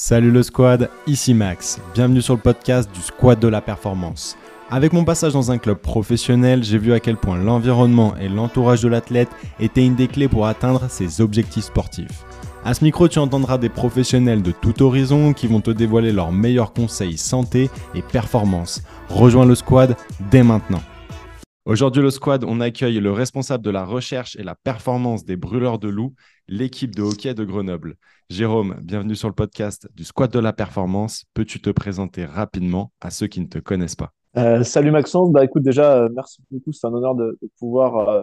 Salut le squad, ici Max. Bienvenue sur le podcast du Squad de la Performance. Avec mon passage dans un club professionnel, j'ai vu à quel point l'environnement et l'entourage de l'athlète étaient une des clés pour atteindre ses objectifs sportifs. À ce micro, tu entendras des professionnels de tout horizon qui vont te dévoiler leurs meilleurs conseils santé et performance. Rejoins le squad dès maintenant. Aujourd'hui, le squad, on accueille le responsable de la recherche et la performance des brûleurs de loups, l'équipe de hockey de Grenoble. Jérôme, bienvenue sur le podcast du squad de la performance. Peux-tu te présenter rapidement à ceux qui ne te connaissent pas? Euh, Salut Maxence, bah écoute déjà, euh, merci beaucoup, c'est un honneur de, pouvoir euh,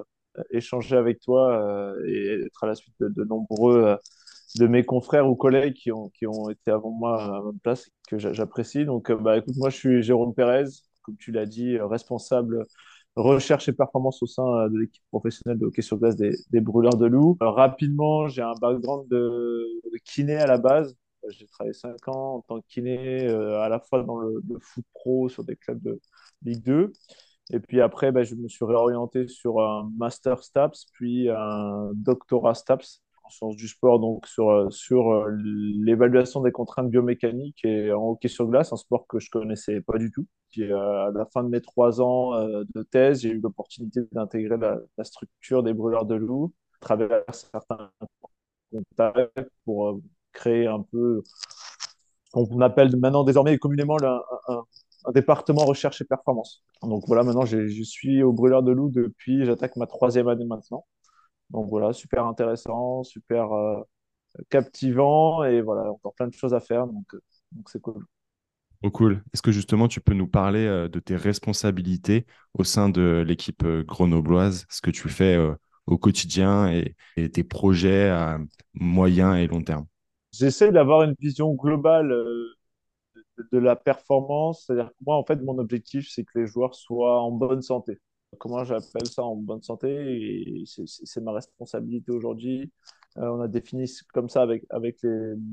échanger avec toi et être à la suite de, nombreux de mes confrères ou collègues qui ont, qui ont été avant moi à ma place, que j'apprécie. Donc bah écoute, moi je suis Jérôme Pérez, comme tu l'as dit, responsable recherche et performance au sein euh, de l'équipe professionnelle de hockey sur glace des, brûleurs de loups. Euh, rapidement, j'ai un background de, kiné à la base. Euh, j'ai travaillé 5 ans en tant que kiné, à la fois dans le, foot pro sur des clubs de Ligue 2. Et puis après, bah, je me suis réorienté sur un master STAPS, puis un doctorat STAPS en sciences du sport, donc sur, euh, sur euh, l'évaluation des contraintes biomécaniques et en hockey sur glace, un sport que je connaissais pas du tout. Puis, euh, à la fin de mes trois ans de thèse, j'ai eu l'opportunité d'intégrer la, structure des brûleurs de loups à travers certains contacts pour créer un peu ce qu'on appelle maintenant désormais communément un, un, département recherche et performance. Donc voilà, maintenant je suis au brûleur de loups depuis, j'attaque ma troisième année maintenant. Donc voilà, super intéressant, super euh, captivant et voilà, encore plein de choses à faire. Donc euh, donc c'est cool. Trop cool. Est-ce que justement tu peux nous parler euh, de tes responsabilités au sein de l'équipe grenobloise, ce que tu fais au quotidien et, tes projets à moyen et long terme? J'essaie d'avoir une vision globale de, la performance. C'est-à-dire que moi, en fait, mon objectif, c'est que les joueurs soient en bonne santé comment j'appelle ça en bonne santé et c'est ma responsabilité aujourd'hui. Euh, on a défini comme ça avec, avec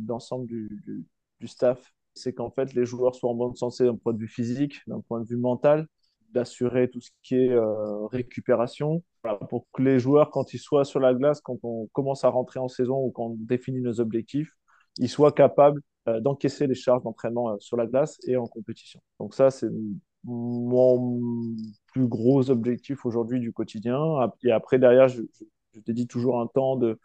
l'ensemble du, staff, c'est qu'en fait les joueurs soient en bonne santé d'un point de vue physique, d'un point de vue mental, d'assurer tout ce qui est euh, récupération, pour que les joueurs, quand ils soient sur la glace, quand on commence à rentrer en saison ou quand on définit nos objectifs, ils soient capables euh, d'encaisser les charges d'entraînement sur la glace et en compétition. Donc ça, c'est mon plus gros objectif aujourd'hui du quotidien. Et après, derrière, je, je, dédie toujours un temps de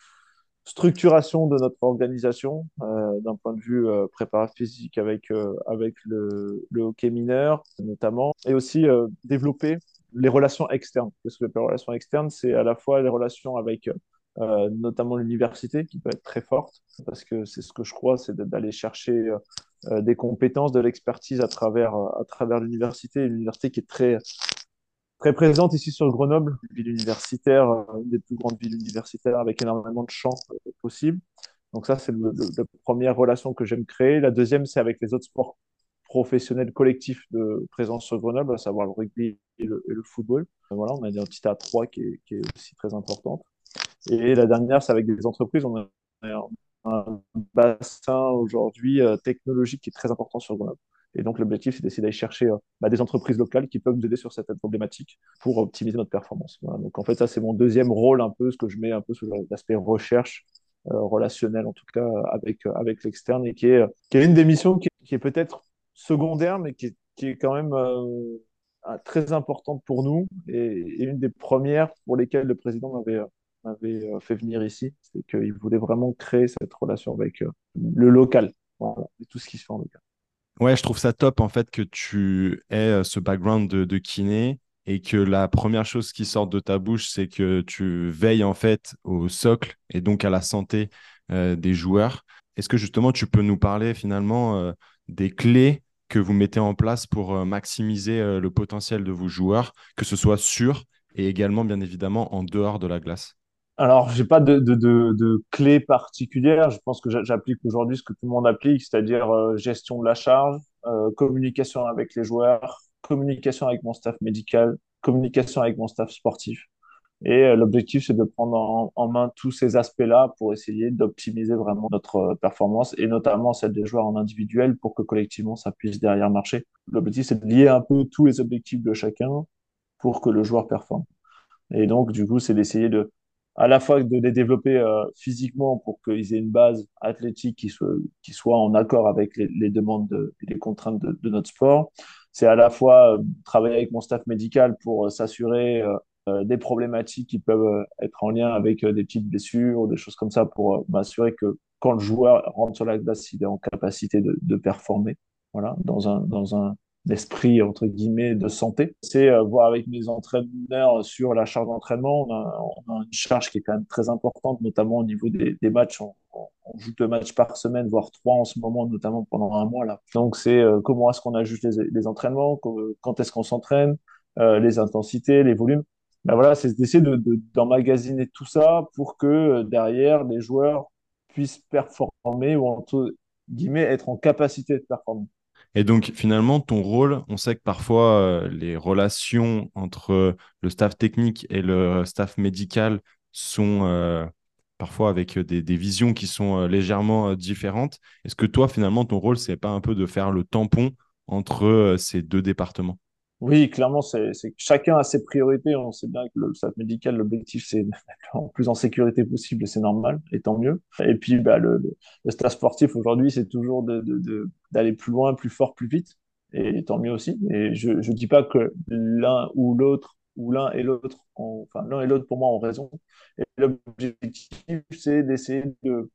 structuration de notre organisation euh, d'un point de vue euh, préparation physique avec, euh, avec le, le, hockey mineur notamment, et aussi euh, développer les relations externes. Parce que les relations externes, c'est à la fois les relations avec notamment l'université qui peut être très forte, parce que c'est ce que je crois, c'est d'aller chercher des compétences, de l'expertise à travers, à travers l'université, l'université qui est très, très présente ici sur Grenoble, une ville universitaire, euh, une des plus grandes villes universitaires avec énormément de champs possibles. Donc ça, c'est la première relation que j'aime créer. La deuxième, c'est avec les autres sports professionnels collectifs de présence sur Grenoble, à savoir le rugby et le, football. Voilà, on a une entité à 3 qui est, qui est aussi très importante. Et la dernière, c'est avec des entreprises. Un bassin aujourd'hui euh, technologique qui est très important sur Grenoble. Et donc, l'objectif, c'est d'essayer d'aller chercher euh, bah, des entreprises locales qui peuvent nous aider sur cette problématique pour optimiser notre performance. Donc, en fait, ça, c'est mon deuxième rôle, un peu, ce que je mets un peu sur l'aspect recherche euh, relationnelle, en tout cas, avec, avec l'externe, et qui est, qui est une des missions qui est, peut-être secondaire, mais qui est, qui est quand même très importante pour nous et, et, une des premières pour lesquelles le président m'avait avait euh, fait venir ici, c'est qu'il voulait vraiment créer cette relation avec euh, le local et tout ce qui se fait en local. Ouais, je trouve ça top en fait que tu aies euh, ce background de, kiné et que la première chose qui sort de ta bouche, c'est que tu veilles en fait au socle et donc à la santé des joueurs. Est-ce que justement tu peux nous parler finalement des clés que vous mettez en place pour maximiser le potentiel de vos joueurs, que ce soit sur et également bien évidemment en dehors de la glace? Alors, j'ai pas de, de, de, de clé particulière. Je pense que j'applique aujourd'hui ce que tout le monde applique, c'est-à-dire euh, gestion de la charge, euh, communication avec les joueurs, communication avec mon staff médical, communication avec mon staff sportif. Et euh, l'objectif, c'est de prendre en, en, main tous ces aspects-là pour essayer d'optimiser vraiment notre performance et notamment celle des joueurs en individuel pour que collectivement, ça puisse derrière marcher. L'objectif, c'est de lier un peu tous les objectifs de chacun pour que le joueur performe. Et donc, du coup, c'est d'essayer de à la fois de les développer euh, physiquement pour qu'ils aient une base athlétique qui soit, en accord avec les, demandes et les contraintes de, notre sport. C'est à la fois euh, travailler avec mon staff médical pour euh, s'assurer des problématiques qui peuvent être en lien avec des petites blessures ou des choses comme ça pour m'assurer que quand le joueur rentre sur la glace, il est en capacité de, de performer voilà, dans un, dans un, d'esprit entre guillemets de santé. C'est euh, voir avec mes entraîneurs sur la charge d'entraînement. On a, une charge qui est quand même très importante, notamment au niveau des, matchs. On, joue deux matchs par semaine, voire trois en ce moment, notamment pendant un mois là. Donc c'est euh, comment est-ce qu'on ajuste les, entraînements, quand est-ce qu'on s'entraîne, euh, les intensités, les volumes. Ben voilà, c'est d'essayer de, d'emmagasiner de, tout ça pour que derrière les joueurs puissent performer ou entre guillemets être en capacité de performer. Et donc, finalement, ton rôle, on sait que parfois, euh, les relations entre le staff technique et le staff médical sont euh, parfois avec des, visions qui sont euh, légèrement différentes. Est-ce que toi, finalement, ton rôle, c'est pas un peu de faire le tampon entre ces deux départements? Oui, clairement, c'est chacun a ses priorités. On sait bien que le staff médical, l'objectif, c'est en plus en sécurité possible, et c'est normal, et tant mieux. Et puis, bah, le, le staff sportif aujourd'hui, c'est toujours d'aller de, de, plus loin, plus fort, plus vite, et tant mieux aussi. Et je ne dis pas que l'un ou l'autre, ou l'un et l'autre, enfin l'un et l'autre pour moi ont raison. Et l'objectif, c'est d'essayer de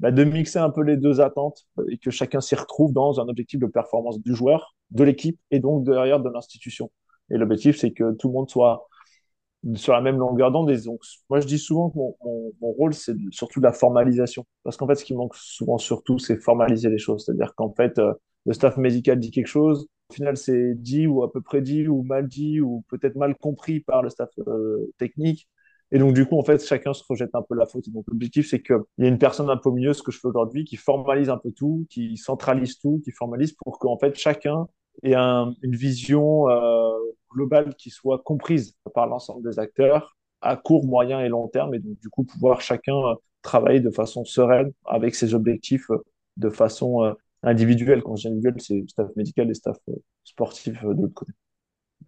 bah, de mixer un peu les deux attentes et que chacun s'y retrouve dans un objectif de performance du joueur, de l'équipe et donc derrière de l'institution. Et l'objectif, c'est que tout le monde soit sur la même longueur d'onde. Moi, je dis souvent que mon rôle, c'est surtout de la formalisation. Parce qu'en fait, ce qui manque souvent surtout, c'est formaliser les choses. C'est-à-dire qu'en fait, euh, le staff médical dit quelque chose, au final, c'est dit ou à peu près dit ou mal dit ou peut-être mal compris par le staff euh, technique. Et donc, du coup, en fait, chacun se rejette un peu la faute. donc, l'objectif, c'est qu'il y ait une personne un peu mieux, ce que je fais aujourd'hui, qui formalise un peu tout, qui centralise tout, qui formalise pour qu'en fait, chacun ait un, une vision euh, globale qui soit comprise par l'ensemble des acteurs à court, moyen et long terme. Et donc, du coup, pouvoir chacun euh, travailler de façon sereine avec ses objectifs euh, de façon individuelle. Quand je dis individuel, c'est staff médical et staff sportif de l'autre côté.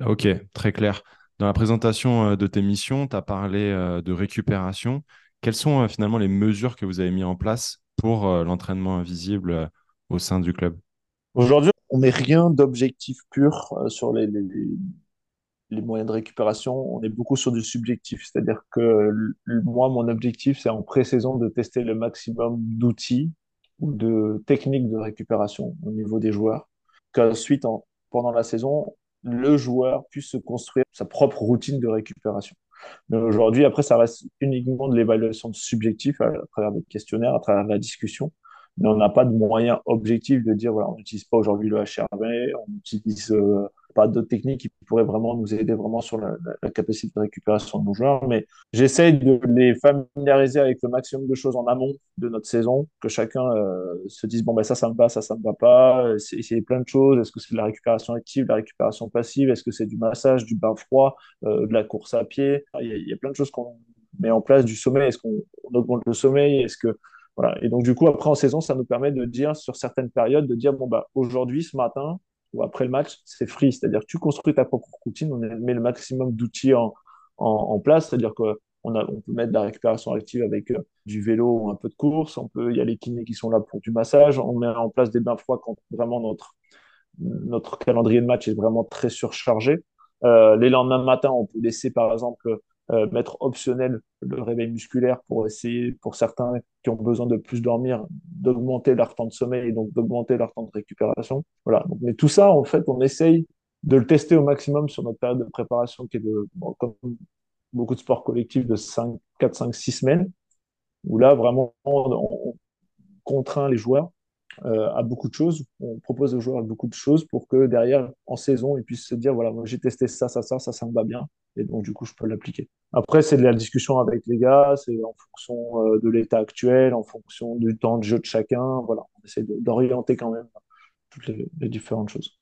Ok, très clair. Dans la présentation euh, de tes missions, tu as parlé euh, de récupération. Quelles sont euh, finalement les mesures que vous avez mises en place pour l'entraînement invisible au sein du club? Aujourd'hui, on n'est rien d'objectif pur sur les, les, les, moyens de récupération. On est beaucoup sur du subjectif. C'est-à-dire que moi, mon objectif, c'est en pré-saison de tester le maximum d'outils ou de techniques de récupération au niveau des joueurs. Qu'ensuite, pendant la saison, le joueur puisse se construire sa propre routine de récupération. Mais aujourd'hui, après, ça reste uniquement de l'évaluation subjective à, travers des questionnaires, à travers la discussion. Mais on n'a pas de moyen objectif de dire, voilà, on n'utilise pas aujourd'hui le HRV, on utilise euh, pas d'autres techniques qui pourraient vraiment nous aider vraiment sur la, capacité de récupération de nos joueurs. Mais j'essaye de les familiariser avec le maximum de choses en amont de notre saison, que chacun euh, se dise bon ben ça ça me va, ça ça me va pas. Essayer plein de choses. Est-ce que c'est de la récupération active, de la récupération passive? Est-ce que c'est du massage, du bain froid, euh, de la course à pied? Il y, a, y, a, plein de choses qu'on met en place. Du sommeil, est-ce qu'on augmente le sommeil? Est-ce que voilà. Et donc, du coup, après en saison, ça nous permet de dire sur certaines périodes, de dire, bon, bah, aujourd'hui, ce matin, ou après le match, c'est free. C'est-à-dire que tu construis ta propre routine, on met le maximum d'outils en, en, place. C'est-à-dire qu'on on peut mettre de la récupération active avec euh, du vélo ou un peu de course. On peut, il y a les kinés qui sont là pour du massage. On met en place des bains froids quand vraiment notre, notre calendrier de match est vraiment très surchargé. Euh, les lendemains matin, on peut laisser par exemple mettre optionnel le réveil musculaire pour essayer, pour certains qui ont besoin de plus dormir, d'augmenter leur temps de sommeil et donc d'augmenter leur temps de récupération. Voilà. Mais tout ça, en fait, on essaye de le tester au maximum sur notre période de préparation qui est de, comme beaucoup de sports collectifs, de 5, 4, 5, 6 semaines, où là, vraiment, on, on contraint les joueurs euh, à beaucoup de choses. On propose aux joueurs beaucoup de choses pour que derrière, en saison, ils puissent se dire voilà, moi j'ai testé ça, ça, ça, ça, ça me va bien. Et donc, du coup, je peux l'appliquer. Après, c'est de la discussion avec les gars, c'est en fonction euh, de l'état actuel, en fonction du temps de jeu de chacun. Voilà, on essaie d'orienter quand même toutes les, les différentes choses.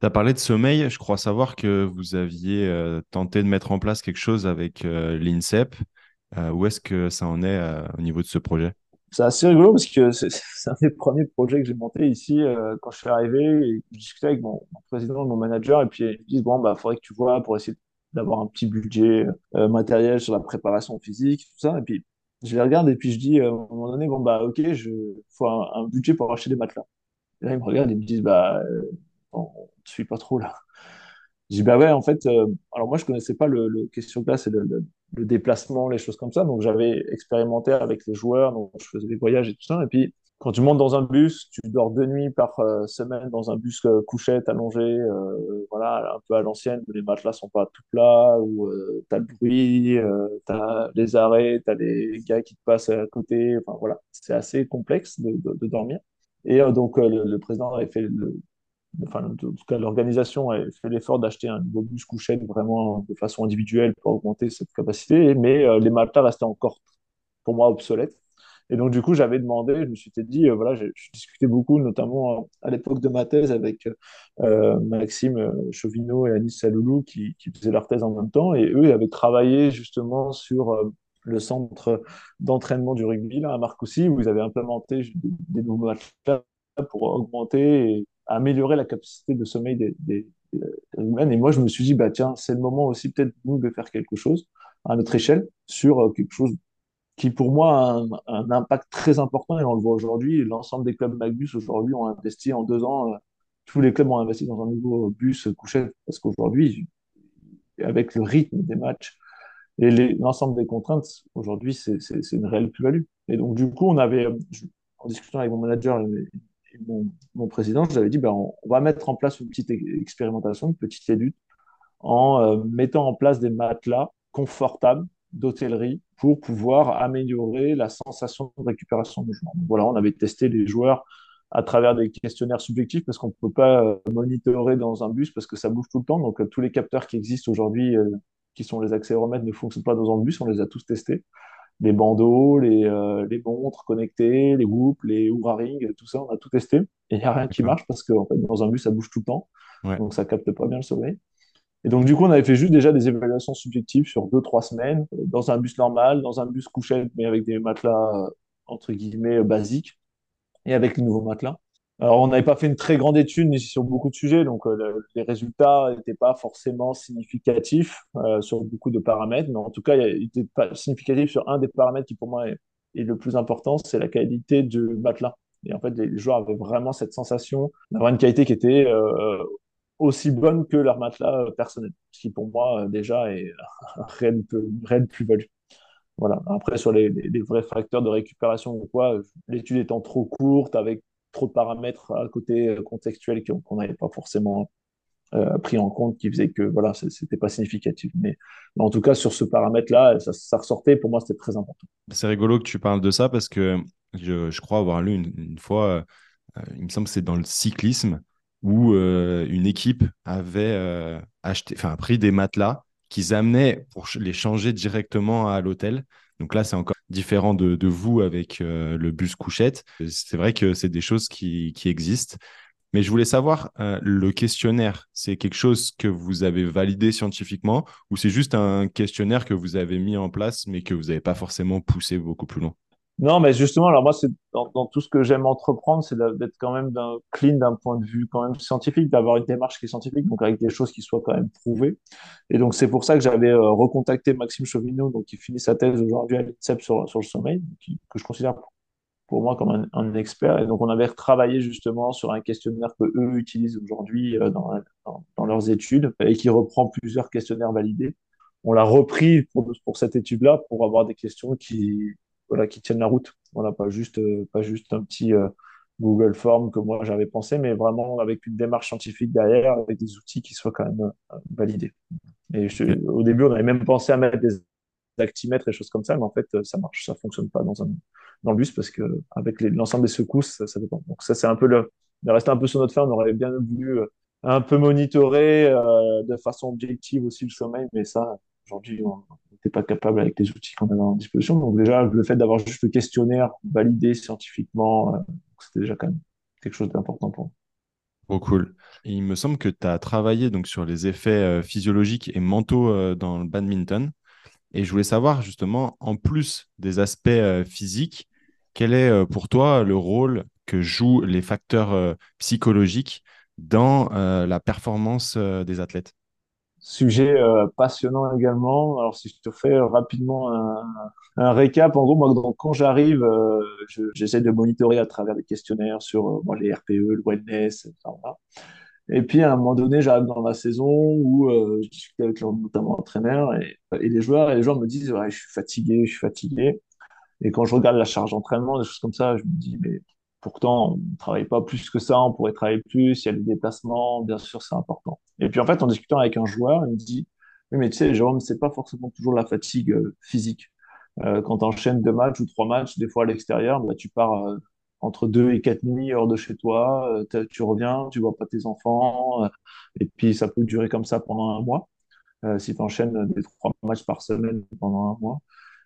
Tu as parlé de sommeil. Je crois savoir que vous aviez euh, tenté de mettre en place quelque chose avec euh, l'INSEP. Euh, où est-ce que ça en est euh, au niveau de ce projet? C'est assez rigolo parce que c'est un des premiers projets que j'ai monté ici euh, quand je suis arrivé et je discutais avec mon, mon, président, mon manager, et puis ils me disent bon bah faudrait que tu vois pour essayer d'avoir un petit budget euh, matériel sur la préparation physique, tout ça. Et puis, je les regarde et puis je dis, à un moment donné, bon, bah, ok, je faut un, budget pour acheter des matelas. Et là, ils me regardent et me disent, bah, on ne suit pas trop là. Je dis, bah ouais, en fait, alors moi, je connaissais pas le, le question classe et le, le, déplacement, les choses comme ça. Donc, j'avais expérimenté avec les joueurs, donc je faisais des voyages et tout ça. Et puis, quand tu montes dans un bus, tu dors deux nuits par euh, semaine dans un bus euh, couchette allongé, euh, voilà, un peu à l'ancienne, les matelas sont pas tout plats, où tu as le bruit, tu as les arrêts, tu as les gars qui te passent à côté, enfin voilà, c'est assez complexe de, dormir. Et donc le, président avait fait le, enfin, en tout cas, l'organisation a fait l'effort d'acheter un nouveau bus couchette vraiment de façon individuelle pour augmenter cette capacité, mais les matelas restaient encore, pour moi, obsolètes. Et donc, du coup, j'avais demandé, je me suis dit, euh, voilà, je discutais beaucoup, notamment euh, à l'époque de ma thèse avec euh, Maxime Chauvineau et Anis Saloulou qui, faisaient leur thèse en même temps. Et eux, ils avaient travaillé justement sur le centre d'entraînement du rugby là, à Marcoussis, où ils avaient implémenté des, nouveaux matériaux pour augmenter et améliorer la capacité de sommeil des, des. Et moi, je me suis dit, bah, tiens, c'est le moment aussi peut-être nous de faire quelque chose à notre échelle sur quelque chose qui pour moi a un, impact très important et on le voit aujourd'hui. L'ensemble des clubs Magbus aujourd'hui ont investi en deux ans, euh, tous les clubs ont investi dans un nouveau bus couchette parce qu'aujourd'hui, avec le rythme des matchs et l'ensemble des contraintes, aujourd'hui, c'est une réelle plus-value. Et donc, du coup, on avait, en discutant avec mon manager et, mon, mon, président, je lui avais dit, ben, on, va mettre en place une petite expérimentation, une petite étude, en euh, mettant en place des matelas confortables d'hôtellerie pour pouvoir améliorer la sensation de récupération du joueur. Voilà, on avait testé les joueurs à travers des questionnaires subjectifs parce qu'on ne peut pas euh, monitorer dans un bus parce que ça bouge tout le temps. Donc, euh, tous les capteurs qui existent aujourd'hui, euh, qui sont les accéléromètres, ne fonctionnent pas dans un bus. On les a tous testés. Les bandeaux, les, les montres connectées, les whoops, les Oura Ring, tout ça, on a tout testé. Et il n'y a rien qui marche parce que en fait, dans un bus, ça bouge tout le temps. Donc, ça capte pas bien le sommeil. Et donc, du coup, on avait fait juste déjà des évaluations subjectives sur deux, trois semaines, euh, dans un bus normal, dans un bus couchette, mais avec des matelas, euh, entre guillemets, euh, basiques, et avec les nouveaux matelas. Alors, on n'avait pas fait une très grande étude sur beaucoup de sujets, donc les résultats n'étaient pas forcément significatifs sur beaucoup de paramètres, mais en tout cas, il était pas significatif sur un des paramètres qui pour moi est, le plus important, c'est la qualité du matelas. Et en fait, les joueurs avaient vraiment cette sensation d'avoir une qualité qui était aussi bonne que leur matelas euh, personnel, ce qui pour moi euh, déjà est un réel, plus-value. Voilà. Après, sur les, vrais facteurs de récupération ou quoi, l'étude étant trop courte, avec trop de paramètres à côté euh, contextuels qu'on n'avait pas forcément pris en compte, qui faisait que voilà, c'était pas significatif. Mais, en tout cas, sur ce paramètre-là, ça, ressortait. Pour moi, c'était très important. C'est rigolo que tu parles de ça parce que je, crois avoir lu une, fois, il me semble que c'est dans le cyclisme, où euh, une équipe avait euh, acheté, enfin, pris des matelas qu'ils amenaient pour les changer directement à l'hôtel. Donc là, c'est encore différent de, vous avec euh, le bus couchette. C'est vrai que c'est des choses qui, existent. Mais je voulais savoir, le questionnaire, c'est quelque chose que vous avez validé scientifiquement ou c'est juste un questionnaire que vous avez mis en place mais que vous n'avez pas forcément poussé beaucoup plus loin? Non, mais justement, alors moi, c'est dans, tout ce que j'aime entreprendre, c'est d'être quand même clean d'un point de vue quand même scientifique, d'avoir une démarche qui est scientifique, donc avec des choses qui soient quand même prouvées. Et donc c'est pour ça que j'avais euh, recontacté Maxime Chauvineau, donc qui finit sa thèse aujourd'hui à l'INSEP sur, sur le sommeil, que je considère pour moi comme un, expert. Et donc on avait travaillé justement sur un questionnaire que eux utilisent aujourd'hui euh, dans, dans, leurs études et qui reprend plusieurs questionnaires validés. On l'a repris pour, pour cette étude-là pour avoir des questions qui voilà, qui tiennent la route. Voilà, pas juste, euh, pas juste un petit euh, Google Form que moi j'avais pensé, mais vraiment avec une démarche scientifique derrière, avec des outils qui soient quand même euh, validés. Et au début, on avait même pensé à mettre des actimètres et choses comme ça, mais en fait, ça marche, ça fonctionne pas dans un dans le bus parce que avec l'ensemble des secousses, ça, dépend. Donc ça, c'est un peu le, de rester un peu sur notre fin. On aurait bien voulu un peu monitorer de façon objective aussi le sommeil, mais ça, aujourd'hui, on, pas capable avec les outils qu'on avait en disposition. Donc déjà, le fait d'avoir juste le questionnaire validé scientifiquement, euh, c'était déjà quand même quelque chose d'important pour moi. Trop cool. il me semble que tu as travaillé donc, sur les effets euh, physiologiques et mentaux euh, dans le badminton. Et je voulais savoir justement, en plus des aspects physiques, quel est pour toi le rôle que jouent les facteurs psychologiques dans la performance des athlètes? Sujet euh, passionnant également. Alors, si je te fais rapidement un, récap, en gros, moi, donc, quand j'arrive, euh, je- j'essaie de monitorer à travers des questionnaires sur euh, les RPE, le wellness, etc. Et puis, à un moment donné, j'arrive dans la saison où je discute avec notamment l'entraîneur et, et les joueurs, et les joueurs me disent, ouais, je suis fatigué, je suis fatigué. Et quand je regarde la charge d'entraînement, des choses comme ça, je me dis, mais pourtant, on ne travaille pas plus que ça, on pourrait travailler plus, il y a les déplacements, bien sûr, c'est important. Et puis, en fait, en discutant avec un joueur, il me dit, oui, mais tu sais, Jérôme, c'est pas forcément toujours la fatigue euh, physique. Euh, quand tu enchaînes deux matchs ou trois matchs, des fois à l'extérieur, bah, tu pars euh, entre deux et quatre nuits hors de chez toi, tu reviens, tu vois pas tes enfants, et puis ça peut durer comme ça pendant un mois, si tu enchaînes des trois matchs par semaine pendant un mois.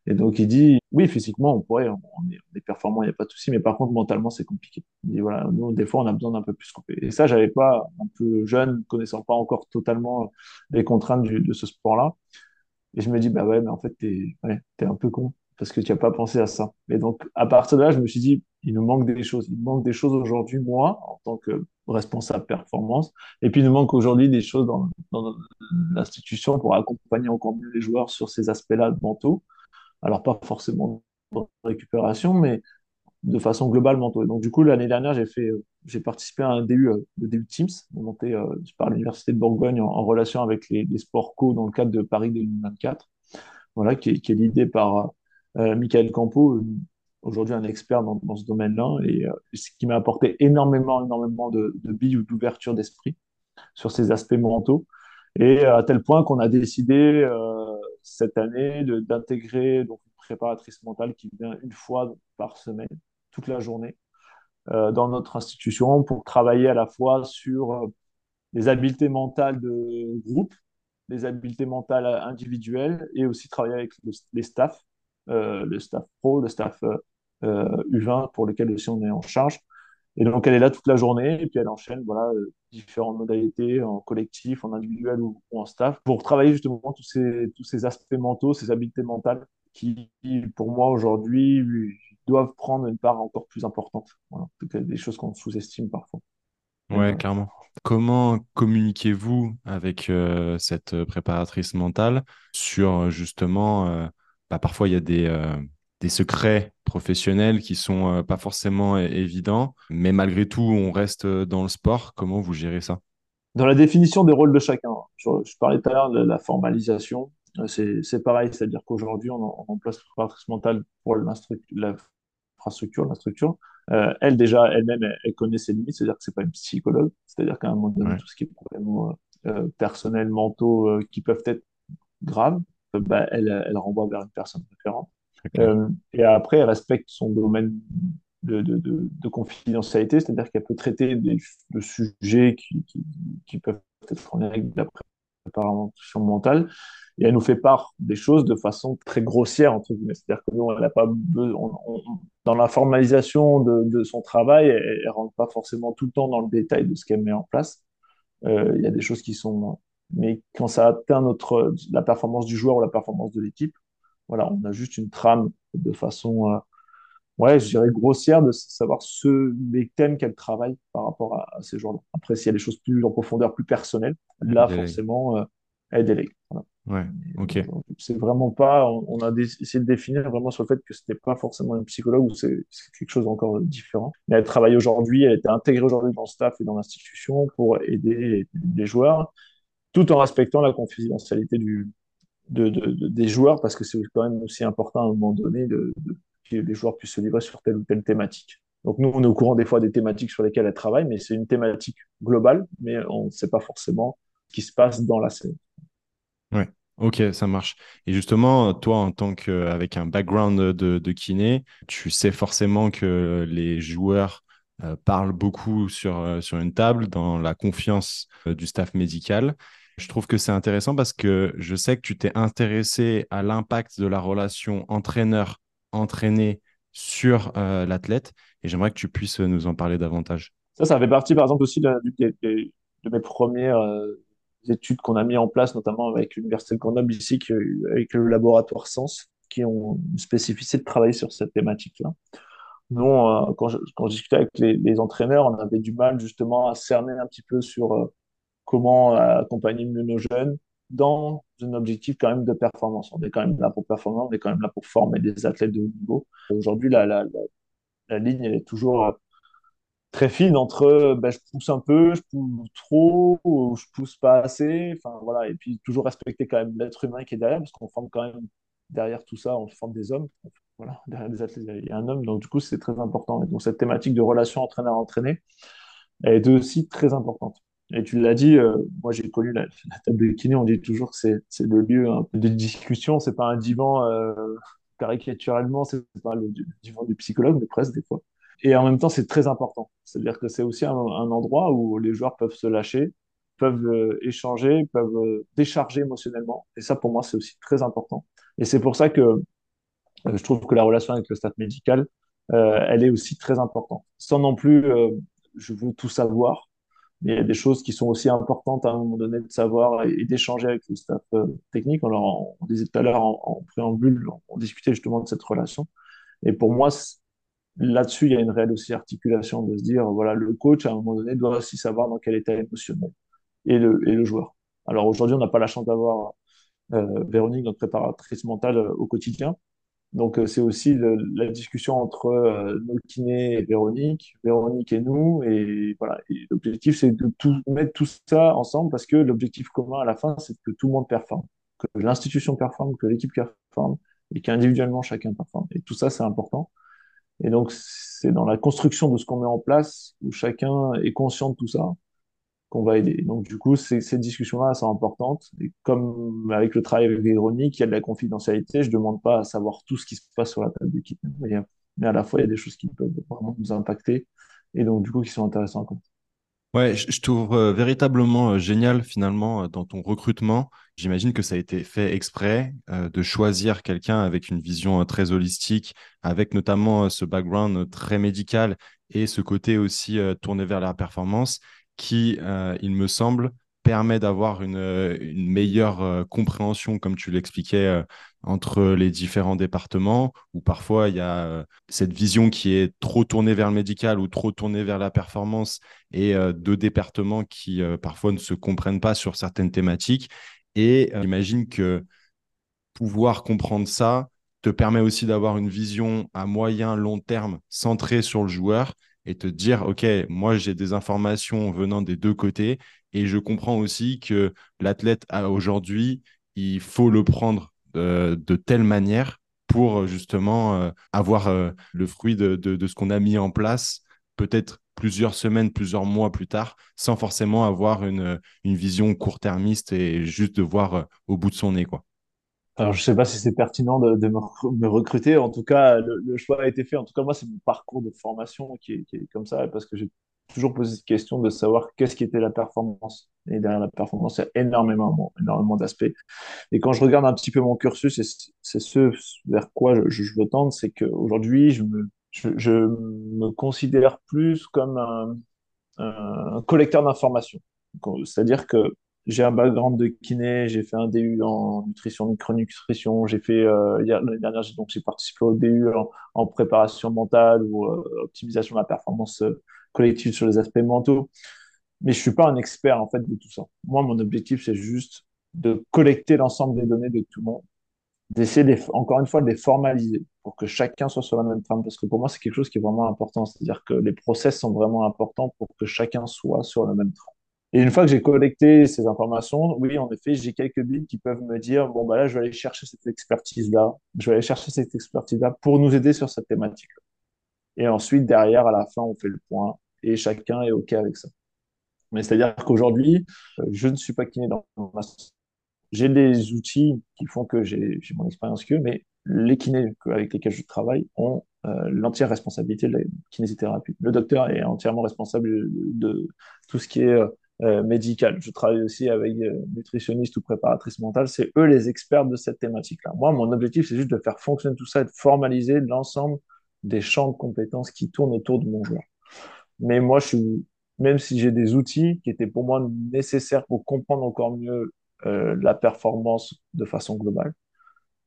Et donc il dit, oui, physiquement, on pourrait, on est, performant, il n'y a pas de souci, mais par contre, mentalement, c'est compliqué. Il dit, voilà, nous, des fois, on a besoin d'un peu plus couper. Et ça, j'avais pas, un peu jeune, connaissant pas encore totalement les contraintes de ce sport-là. Et je me dis, bah ouais, mais en fait, t'es, ouais, t'es un peu con parce que tu n'as pas pensé à ça. Et donc, à partir de là, je me suis dit, il nous manque des choses. Il nous manque des choses aujourd'hui, moi, en tant que responsable performance. Et puis, il nous manque aujourd'hui des choses dans, dans l'institution pour accompagner encore mieux les joueurs sur ces aspects-là mentaux. Alors, pas forcément de récupération, mais de façon globale mentaux. Et donc, du coup, l'année dernière, j'ai fait, euh, j'ai participé à un DU, euh, le DU Teams, monté euh, par l'Université de Bourgogne en, relation avec les, sports co dans le cadre de Paris 2024 voilà, qui est, qui l'idée par euh, Michael Campo, euh, aujourd'hui un expert dans, ce domaine-là, et euh, ce qui m'a apporté énormément, énormément de, billes ou d'ouverture d'esprit sur ces aspects mentaux. Et à tel point qu'on a décidé euh, cette année d'intégrer une préparatrice mentale qui vient une fois par semaine, toute la journée, euh, dans notre institution pour travailler à la fois sur euh, les habiletés mentales de groupe, les habiletés mentales individuelles et aussi travailler avec le- les staffs, euh, le staff pro, le staff euh, U20 pour lequel aussi on est en charge. Et donc elle est là toute la journée et puis elle enchaîne voilà, euh, différentes modalités en collectif, en individuel ou, ou en staff pour travailler justement tous ces, tous ces aspects mentaux, ces habiletés mentales qui, pour moi aujourd'hui, doivent prendre une part encore plus importante. Voilà. Des choses qu'on sous-estime parfois. Ouais, clairement. Comment communiquez-vous avec euh, cette euh, préparatrice mentale sur justement, euh, bah, parfois il y a des, euh, des secrets professionnels qui sont euh, pas forcément évidents, mais malgré tout, on reste euh, dans le sport. Comment vous gérez ça? Dans la définition des rôles de chacun, je, je parlais tout à l'heure de la formalisation, euh, c'est c'est pareil, c'est-à-dire qu'aujourd'hui, on, on en place une préparatrice mentale pour l'infrastructure, la structure. Euh, elle, déjà, elle-même, elle, elle connaît ses limites, c'est-à-dire que c'est pas une psychologue, c'est-à-dire qu'à un moment donné, Ouais, tout ce qui est problèmes euh, personnels, mentaux, euh, qui peuvent être graves, bah, elle, elle renvoie vers une personne référente. Euh, et après, elle respecte son domaine de, de, de, de confidentialité, c'est-à-dire qu'elle peut traiter des, de sujets qui, peuvent être en lien avec la préparation mentale, et elle nous fait part des choses de façon très grossière, entre guillemets. C'est-à-dire que nous, elle n'a pas on- dans la formalisation de, de son travail, elle ne rentre pas forcément tout le temps dans le détail de ce qu'elle met en place. Euh, Il y a des choses qui sont... Mais quand ça atteint notre, la performance du joueur ou la performance de l'équipe, voilà, on a juste une trame de façon, euh, ouais, je dirais grossière de savoir ce, les thèmes qu'elle travaille par rapport à, à ces joueurs-là. Après, s'il y a des choses plus en profondeur, plus personnelles, Elle là, délègue. forcément, euh, elle délègue. Voilà. Ouais, ok. C'est vraiment pas, on, on a essayé de définir vraiment sur le fait que c'était pas forcément une psychologue ou c'est c'est quelque chose encore différent. Mais elle travaille aujourd'hui, elle était intégrée aujourd'hui dans le staff et dans l'institution pour aider les, les joueurs, tout en respectant la confidentialité du, de, de- de- des joueurs parce que c'est quand même aussi important à un moment donné de, que les joueurs puissent se livrer sur telle ou telle thématique. Donc nous, on est au courant des fois des thématiques sur lesquelles elle travaille, mais c'est une thématique globale, mais on ne sait pas forcément ce qui se passe dans la scène. Ouais, ok, ça marche. Et justement, toi, en tant qu'avec un background de, de kiné, tu sais forcément que les joueurs euh, parlent beaucoup sur, euh, sur une table, dans la confiance euh, du staff médical. Je trouve que c'est intéressant parce que je sais que tu t'es intéressé à l'impact de la relation entraîneur-entraîné sur euh, l'athlète et j'aimerais que tu puisses nous en parler davantage. Ça, ça fait partie, par exemple, aussi de, mes premières euh, études qu'on a mis en place, notamment avec l'Université de Grenoble ici, avec le laboratoire Sens, qui ont une spécificité de travailler sur cette thématique-là. Nous, euh, quand je, quand discutais avec les, entraîneurs, on avait du mal justement à cerner un petit peu sur comment accompagner mieux nos jeunes, dans un objectif quand même de performance. On est quand même là pour performer, on est quand même là pour former des athlètes de haut niveau. Aujourd'hui, la, la, la, ligne, est toujours très fine entre ben, je pousse un peu, je pousse trop, ou je pousse pas assez. Enfin, voilà. Et puis toujours respecter quand même l'être humain qui est derrière, parce qu'on forme quand même derrière tout ça, on forme des hommes. Voilà, derrière des athlètes, il y a un homme. Donc, du coup, c'est très important. Et donc, cette thématique de relation entraîneur-entraîné, est aussi très importante. Et tu l'as dit, euh, moi j'ai connu la, table de kiné, on dit toujours que c'est le lieu hein, de discussion, c'est pas un divan euh, caricaturalement, c'est pas le divan du psychologue, mais presque des fois. Et en même temps, c'est très important. C'est-à-dire que c'est aussi un, endroit où les joueurs peuvent se lâcher, peuvent euh, échanger, peuvent décharger émotionnellement. Et ça, pour moi, c'est aussi très important. Et c'est pour ça que je trouve que la relation avec le staff médical, elle est aussi très importante. Sans non plus, je veux tout savoir, mais il y a des choses qui sont aussi importantes à un moment donné de savoir et, d'échanger avec le staff euh, technique. On, on, disait tout à l'heure en, préambule, on, discutait justement de cette relation. Et pour moi, là-dessus, il y a une réelle aussi articulation de se dire, voilà, le coach, à un moment donné, doit aussi savoir dans quel état émotionnel et le, et le joueur. Alors aujourd'hui, on n'a pas la chance d'avoir euh, Véronique, notre préparatrice mentale, euh, au quotidien. Donc, euh, c'est aussi la discussion entre euh, nos kinés et Véronique, Véronique et nous. Et voilà. l'objectif, c'est de tout, mettre tout ça ensemble parce que l'objectif commun à la fin, c'est que tout le monde performe, que l'institution performe, que l'équipe performe et qu'individuellement, chacun performe. Et tout ça, c'est important. Et donc, c'est dans la construction de ce qu'on met en place où chacun est conscient de tout ça qu'on va aider. Donc, du coup, ces, discussions-là sont importantes. Et comme avec le travail avec Véronique, il y a de la confidentialité, je ne demande pas à savoir tout ce qui se passe sur la table d'équipe. Mais, mais, à la fois, il y a des choses qui peuvent vraiment nous impacter et donc, du coup, qui sont intéressantes. Ouais, je, trouve euh, véritablement euh, génial finalement euh, dans ton recrutement. J'imagine que ça a été fait exprès de choisir quelqu'un avec une vision très holistique, avec notamment ce background très médical et ce côté aussi tourné vers la performance qui, euh, il me semble, permet d'avoir une, meilleure euh, compréhension, comme tu l'expliquais, euh, entre les différents départements, où parfois il y a cette vision qui est trop tournée vers le médical ou trop tournée vers la performance, et deux départements qui parfois ne se comprennent pas sur certaines thématiques. Et j'imagine que pouvoir comprendre ça te permet aussi d'avoir une vision à moyen, long terme centrée sur le joueur et te dire, OK, moi j'ai des informations venant des deux côtés et je comprends aussi que l'athlète aujourd'hui, il faut le prendre euh, de telle manière pour euh, justement euh, avoir le fruit de, ce qu'on a mis en place, peut-être plusieurs semaines, plusieurs mois plus tard, sans forcément avoir une, vision court-termiste et juste de voir au bout de son nez. Alors, je sais pas si c'est pertinent de, me, recruter. En tout cas, le, choix a été fait. En tout cas, moi, c'est mon parcours de formation qui est, comme ça, parce que j'ai toujours posé cette question de savoir qu'est-ce qui était la performance. Et derrière la performance, il y a énormément, énormément d'aspects. Et quand je regarde un petit peu mon cursus, c'est ce vers quoi je, veux tendre, c'est qu'aujourd'hui, je me, je, me considère plus comme un, un collecteur d'informations. C'est-à-dire que j'ai un background de kiné, j'ai fait un DU en nutrition, micronutrition, j'ai fait, euh, l'année dernière, donc j'ai participé au DU en, préparation mentale ou euh, optimisation de la performance euh, collective sur les aspects mentaux. Mais je suis pas un expert, en fait, de tout ça. Moi, mon objectif, c'est juste de collecter l'ensemble des données de tout le monde, d'essayer, encore une fois, de les formaliser pour que chacun soit sur la même trame. Parce que pour moi, c'est quelque chose qui est vraiment important. C'est-à-dire que les process sont vraiment importants pour que chacun soit sur la même trame. Et une fois que j'ai collecté ces informations, oui, en effet, j'ai quelques billes qui peuvent me dire, bon, bah là, je vais aller chercher cette expertise-là, je vais aller chercher cette expertise-là pour nous aider sur cette thématique. Et ensuite, derrière, à la fin, on fait le point et chacun est OK avec ça. Mais c'est-à-dire qu'aujourd'hui, euh, je ne suis pas kiné dans ma... J'ai des outils qui font que j'ai mon expérience que, mais les kinés avec lesquels je travaille ont euh, l'entière responsabilité de la kinésithérapie. Le docteur est entièrement responsable de tout ce qui est euh, euh, médical. Je travaille aussi avec euh, nutritionnistes ou préparatrices mentales. C'est eux les experts de cette thématique-là. Moi, mon objectif, c'est juste de faire fonctionner tout ça et de formaliser l'ensemble des champs de compétences qui tournent autour de mon joueur. Mais moi, je suis, même si j'ai des outils qui étaient pour moi nécessaires pour comprendre encore mieux euh, la performance de façon globale,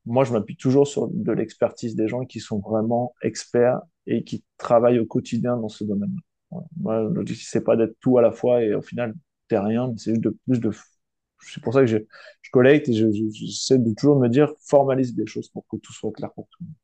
moi, je m'appuie toujours sur de l'expertise des gens qui sont vraiment experts et qui travaillent au quotidien dans ce domaine-là. Moi, l'objectif, c'est pas d'être tout à la fois et au final, t'es rien, c'est juste de plus de c'est pour ça que je, je collecte et j'essaie de toujours me dire formalise des choses pour que tout soit clair pour tout le monde.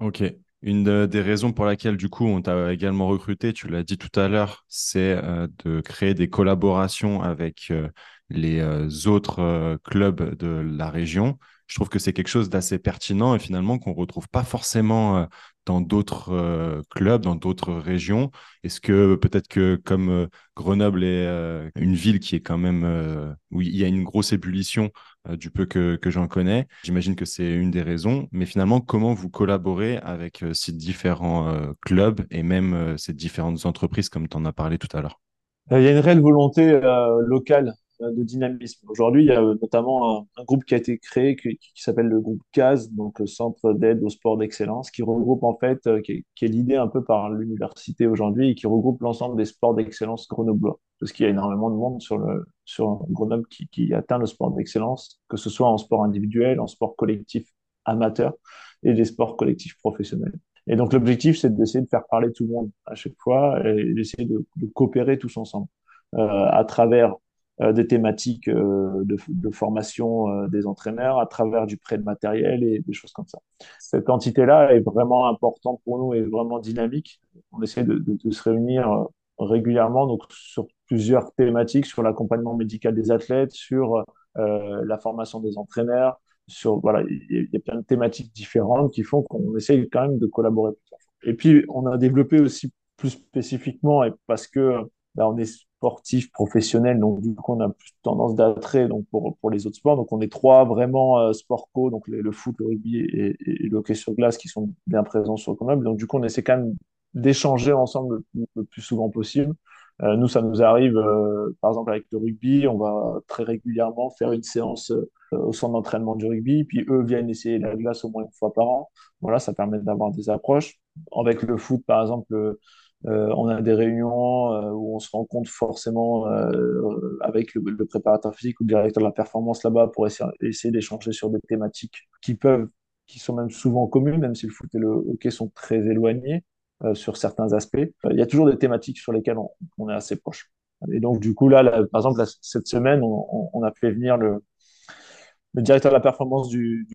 Ok. Une des raisons pour laquelle, du coup, on t'a également recruté, tu l'as dit tout à l'heure, c'est euh, de créer des collaborations avec euh, les euh, autres clubs de la région. Je trouve que c'est quelque chose d'assez pertinent et finalement qu'on ne retrouve pas forcément dans d'autres euh, clubs, dans d'autres régions Est-ce que peut-être que comme euh, Grenoble est euh, une ville qui est quand même où il y a une grosse ébullition du peu que, j'en connais, j'imagine que c'est une des raisons. Mais finalement, comment vous collaborez avec ces différents clubs et même ces différentes entreprises comme tu en as parlé tout à l'heure? Il y a une réelle volonté locale euh, de dynamisme. Aujourd'hui, il y a euh, notamment un, groupe qui a été créé qui, s'appelle le groupe CAS, donc euh, Centre d'aide au sport d'excellence, qui regroupe en fait, qui est, qui l'idée un peu par l'université aujourd'hui et qui regroupe l'ensemble des sports d'excellence grenoblois. Parce qu'il y a énormément de monde sur, le, sur Grenoble qui, atteint le sport d'excellence, que ce soit en sport individuel, en sport collectif amateur et des sports collectifs professionnels. Et donc l'objectif, c'est d'essayer de faire parler tout le monde à chaque fois et d'essayer de, coopérer tous ensemble euh, à travers euh, des thématiques euh, de, formation euh, des entraîneurs à travers du prêt de matériel et des choses comme ça. Cette entité-là est vraiment importante pour nous et vraiment dynamique. On essaie de, se réunir régulièrement donc sur plusieurs thématiques, sur l'accompagnement médical des athlètes, sur euh, la formation des entraîneurs, sur voilà, il y, a plein de thématiques différentes qui font qu'on essaye quand même de collaborer. Et puis on a développé aussi plus spécifiquement et parce que bah, on est sportif professionnel, donc du coup on a plus tendance d'attrait donc pour, pour les autres sports. Donc on est trois vraiment euh, sport co, donc le foot, le rugby et, le hockey sur glace qui sont bien présents sur le Grenoble. Donc du coup on essaie quand même d'échanger ensemble le, plus souvent possible. Euh, nous, ça nous arrive, euh, par exemple avec le rugby, on va très régulièrement faire une séance euh, au centre d'entraînement du rugby, puis eux viennent essayer la glace au moins une fois par an. Voilà, ça permet d'avoir des approches. Avec le foot, par exemple, on a des réunions euh, où on se rencontre forcément euh, avec le, préparateur physique ou le directeur de la performance là-bas pour essayer, d'échanger sur des thématiques qui peuvent, qui sont même souvent communes, même si le foot et le hockey sont très éloignés sur certains aspects. Il y a toujours des thématiques sur lesquelles on, est assez proche. Et donc, du coup, là, par exemple, cette semaine, on, a fait venir le directeur de la performance du,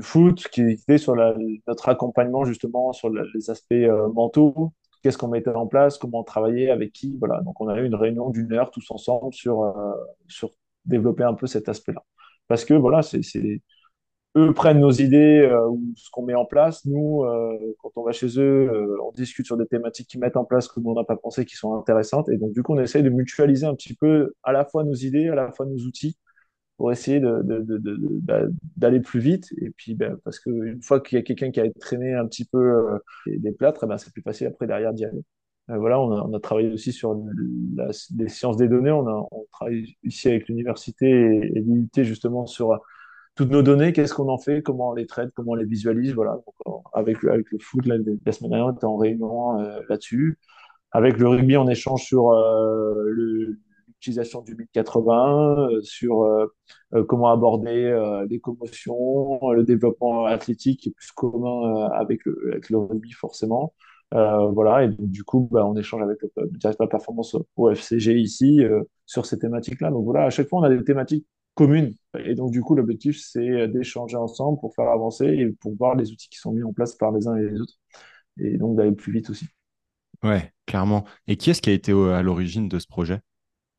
foot qui était sur notre accompagnement justement sur les aspects mentaux, qu'est-ce qu'on mettait en place, comment travailler, avec qui. Voilà. Donc, on a eu une réunion d'une heure tous ensemble sur, euh, sur développer un peu cet aspect-là. Parce que, voilà, c'est, eux prennent nos idées euh, ou ce qu'on met en place. Nous, euh, quand on va chez eux, on discute sur des thématiques qu'ils mettent en place que nous, on n'a pas pensé qui sont intéressantes. Et donc, du coup, on essaye de mutualiser un petit peu à la fois nos idées, à la fois nos outils pour essayer bah, d'aller plus vite. Et puis, ben, parce qu'une fois qu'il y a quelqu'un qui a traîné un petit peu euh, des plâtres, eh ben, c'est plus facile après derrière d'y aller. Euh, voilà, on a, travaillé aussi sur la, les sciences des données. On, travaille ici avec l'université et, l'UT justement sur toutes nos données, qu'est-ce qu'on en fait, comment on les traite, comment on les visualise? Voilà, avec, avec le foot, la, la semaine dernière, on était en réunion euh, là-dessus. Avec le rugby, on échange sur le, l'utilisation du 1080, euh, sur euh, euh, comment aborder les commotions, le développement athlétique qui est plus commun avec le, rugby forcément. voilà, et donc, du coup, bah, on échange avec le, directeur de la performance au FCG ici sur ces thématiques-là. Donc voilà, à chaque fois, on a des thématiques communes. Et donc, du coup, l'objectif, c'est d'échanger ensemble pour faire avancer et pour voir les outils qui sont mis en place par les uns et les autres. Et donc, d'aller plus vite aussi. Ouais, clairement. Et qui est-ce qui a été à l'origine de ce projet?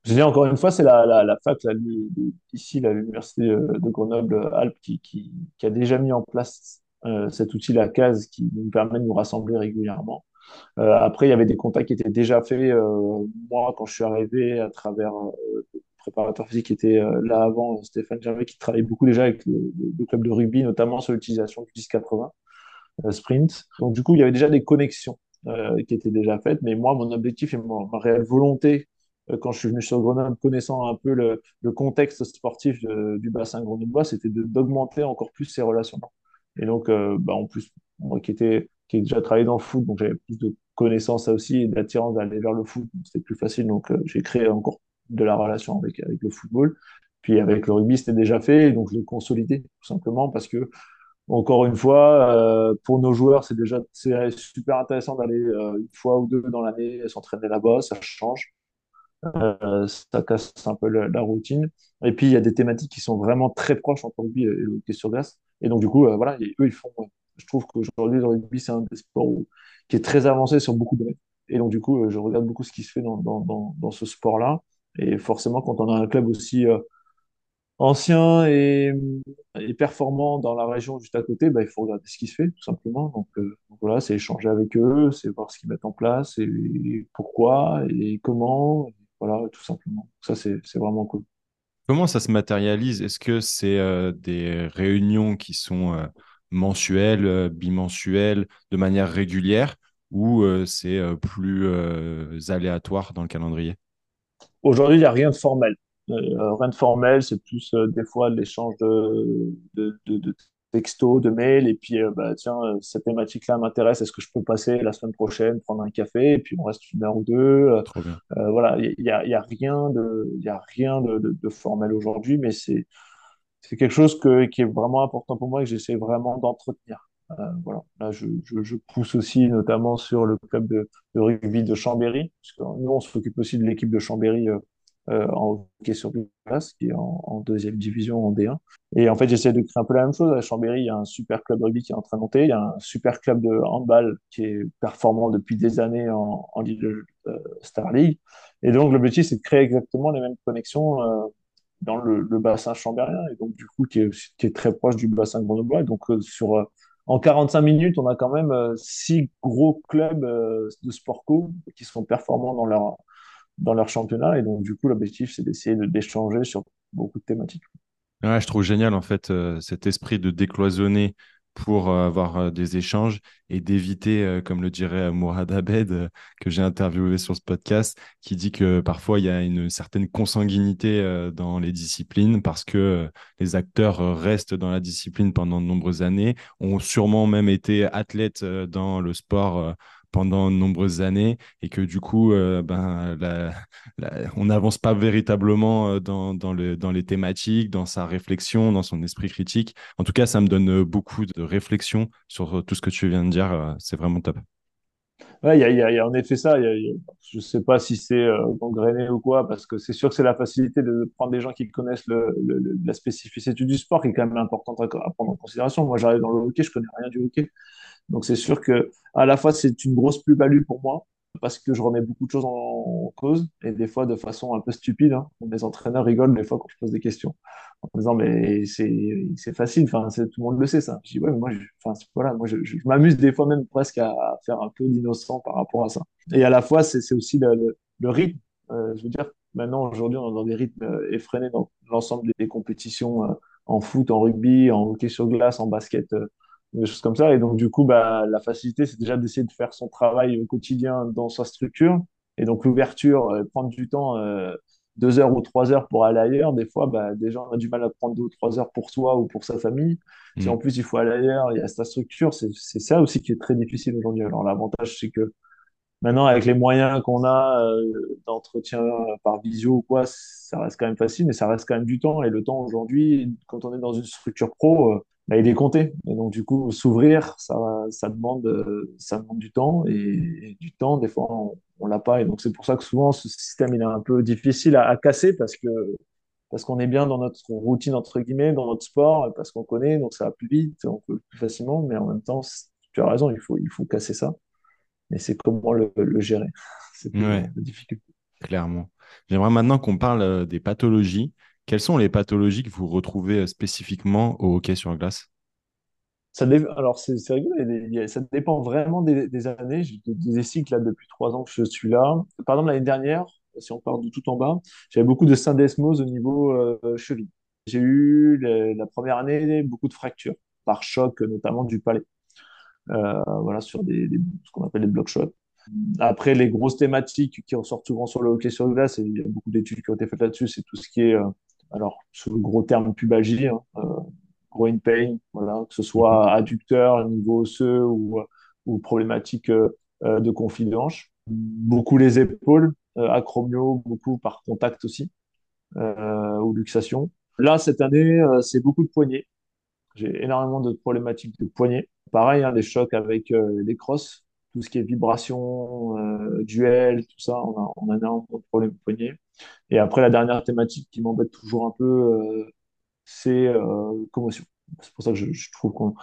Je dis encore une fois, c'est la, la, la, fac ici, l'université euh, de Grenoble-Alpes, qui, qui, qui, a déjà mis en place euh, cet outil, la case, qui nous permet de nous rassembler régulièrement. Euh, après, il y avait des contacts qui étaient déjà faits. Euh, moi, quand je suis arrivé, à travers euh, le préparateur physique qui était là avant, Stéphane Gervais, qui travaillait beaucoup déjà avec le, club de rugby, notamment sur l'utilisation du 10-80 sprint. Donc, du coup, il y avait déjà des connexions qui étaient déjà faites. Mais moi, mon objectif et ma réelle volonté euh, quand je suis venu sur Grenoble, connaissant un peu le, contexte sportif du bassin grenoblois, c'était d'augmenter encore plus ces relations. Et donc, euh, bah, en plus, moi qui, était, qui ai déjà travaillé dans le foot, donc j'avais plus de connaissances aussi et d'attirance d'aller vers le foot, c'était plus facile. Donc, euh, j'ai créé encore de la relation avec, avec le football. Puis avec le rugby, c'était déjà fait, donc je l'ai consolidé tout simplement parce que, encore une fois, euh, pour nos joueurs, c'est déjà super intéressant d'aller une fois ou deux dans l'année s'entraîner là-bas, ça change. Euh, ça casse un peu la, routine. Et puis, il y a des thématiques qui sont vraiment très proches entre rugby et le hockey sur glace. Et donc, du coup, euh, voilà, eux, ils font. Je trouve qu'aujourd'hui, le rugby, c'est un des sports qui est très avancé sur beaucoup de Et donc, du coup, je regarde beaucoup ce qui se fait dans, dans, dans, ce sport-là. Et forcément, quand on a un club aussi euh, ancien et, et, performant dans la région juste à côté, bah, il faut regarder ce qui se fait, tout simplement. Donc, euh, voilà, c'est échanger avec eux, c'est voir ce qu'ils mettent en place et, et pourquoi et comment. Voilà, tout simplement. Ça, c'est vraiment cool. Comment ça se matérialise? Est-ce que c'est euh, des réunions qui sont euh, mensuelles, euh, bimensuelles, de manière régulière, ou euh, c'est euh, plus euh, aléatoire dans le calendrier? Aujourd'hui, il n'y a rien de formel. Euh, rien de formel, c'est plus euh, des fois l'échange de, de, de, de textos, de mails, et puis euh, bah, tiens, euh, cette thématique-là m'intéresse, est-ce que je peux passer la semaine prochaine, prendre un café, et puis on reste une heure ou deux. Euh, Trop bien. voilà, il y a, y a rien de, il y a rien de, de, de formel aujourd'hui, mais c'est c'est quelque chose que, qui est vraiment important pour moi et que j'essaie vraiment d'entretenir. Euh, voilà. Là, je, je, je, pousse aussi notamment sur le club de, de rugby de Chambéry, parce que nous, on s'occupe aussi de l'équipe de Chambéry euh, euh, en hockey sur glace, qui est en, deuxième division en D1. Et en fait, j'essaie de créer un peu la même chose. À Chambéry, il y a un super club de rugby qui est en train de monter. Il y a un super club de handball qui est performant depuis des années en, en Ligue euh, Star League. Et donc, l'objectif, c'est de créer exactement les mêmes connexions euh, dans le, bassin chambérien, et donc, du coup, qui est, qui est très proche du bassin grenoblois. Donc, euh, sur, euh, en 45 minutes, on a quand même six gros clubs de sport co qui sont performants dans leur dans leur championnat. Et donc, du coup, l'objectif, c'est d'essayer d'échanger sur beaucoup de thématiques. Je trouve génial, en fait, euh, cet esprit de décloisonner pour euh, avoir euh, des échanges et d'éviter, comme le dirait Mourad Abed, que j'ai interviewé sur ce podcast, qui dit que parfois il y a une certaine consanguinité dans les disciplines parce que les acteurs restent dans la discipline pendant de nombreuses années, ont sûrement même été athlètes dans le sport pendant de nombreuses années et que du coup, euh, ben, on n'avance pas véritablement euh, dans, dans, le, dans les thématiques, dans sa réflexion, dans son esprit critique. En tout cas, ça me donne beaucoup de réflexion sur tout ce que tu viens de dire. Euh, c'est vraiment top. Il y a, en effet ça. Je sais pas si c'est euh, ou quoi, parce que c'est sûr que c'est la facilité de prendre des gens qui connaissent la spécificité du sport qui est quand même importante à, à prendre en considération. Moi, j'arrive dans le hockey, je connais rien du hockey. Donc c'est sûr que à la fois c'est une grosse plus-value pour moi parce que je remets beaucoup de choses en, cause et des fois de façon un peu stupide. Hein. Les entraîneurs rigolent des fois quand je pose des questions en disant mais c'est facile, enfin tout le monde le sait ça. Je dis ouais mais moi je, enfin voilà moi je, m'amuse des fois même presque à, faire un peu d'innocent par rapport à ça. Et à la fois c'est aussi le, rythme. Euh, je veux dire maintenant aujourd'hui on est dans des rythmes euh, effrénés dans l'ensemble des compétitions euh, en foot, en rugby, en hockey sur glace, en basket. Des choses comme ça. Et donc, du coup, bah, la facilité, c'est déjà d'essayer de faire son travail au quotidien dans sa structure. Et donc, l'ouverture, euh, prendre du temps, euh, deux heures ou trois heures pour aller ailleurs, des fois, bah, des gens ont du mal à prendre deux ou trois heures pour soi ou pour sa famille. Mmh. Si en plus il faut aller ailleurs, il y a sa structure, c'est ça aussi qui est très difficile aujourd'hui. Alors, l'avantage, c'est que maintenant, avec les moyens qu'on a euh, d'entretien par visio ou quoi, ça reste quand même facile, mais ça reste quand même du temps. Et le temps aujourd'hui, quand on est dans une structure pro, bah, il est compté. Et donc, du coup, s'ouvrir, ça, ça, demande, ça demande du temps. Et, et du temps, des fois, on, on l'a pas. Et donc, c'est pour ça que souvent, ce système, il est un peu difficile à, à casser parce que parce qu'on est bien dans notre routine, entre guillemets, dans notre sport, parce qu'on connaît, donc ça va plus vite, on peut plus facilement. Mais en même temps, tu as raison, il faut, il faut casser ça. Mais c'est comment le, le gérer. C'est ouais, la difficulté. Clairement. J'aimerais maintenant qu'on parle euh, des pathologies. Quelles sont les pathologies que vous retrouvez euh, spécifiquement au hockey sur glace? Ça. Alors, c'est rigolo, ça dépend vraiment des, années. J'ai des, cycles là, depuis trois ans que je suis là. Par exemple, l'année dernière, si on part de tout en bas, j'avais beaucoup de syndesmose au niveau euh, cheville. J'ai eu la première année beaucoup de fractures, par choc notamment du palais. Euh, voilà, sur des, ce qu'on appelle des block shots. Après, les grosses thématiques qui ressortent souvent sur le hockey sur glace, et il y a beaucoup d'études qui ont été faites là-dessus, c'est tout ce qui est, alors, sous le gros terme pubalgie, hein, euh, groin pain, voilà, que ce soit adducteur, niveau osseux ou, ou problématique euh, de conflit de hanche. Beaucoup les épaules, euh, acromio, beaucoup par contact aussi, euh, ou luxation. Là, cette année, euh, c'est beaucoup de poignets. J'ai énormément de problématiques de poignets. Pareil, hein, des chocs avec les crosses, tout ce qui est vibration, euh, duel, tout ça, on a, on a énormément de problèmes de poignet. Et après, la dernière thématique qui m'embête toujours un peu, euh, c'est euh, commotion. C'est pour ça que je, trouve qu'on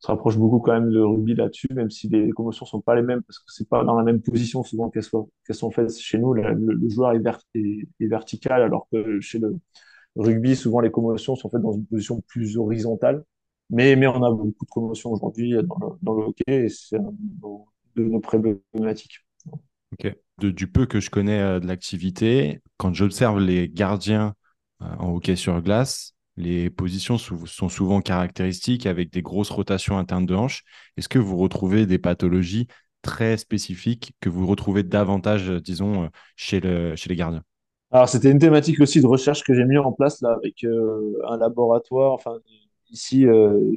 se rapproche beaucoup quand même de rugby là-dessus, même si les commotions sont pas les mêmes, parce que c'est pas dans la même position souvent qu'elles sont, faites chez nous. Le, joueur est, est, vertical, alors que chez le rugby, souvent les commotions sont faites dans une position plus horizontale. Mais, mais on a beaucoup de commotions aujourd'hui dans dans le hockey problématiques. Ok. De, du peu que je connais euh, de l'activité, quand j'observe les gardiens euh, en hockey sur glace, les positions sont souvent caractéristiques avec des grosses rotations internes de hanches. Est-ce que vous retrouvez des pathologies très spécifiques que vous retrouvez davantage, disons, chez, le, chez les gardiens? Alors, c'était une thématique aussi de recherche que j'ai mis en place là avec euh, un laboratoire, enfin, ici, euh,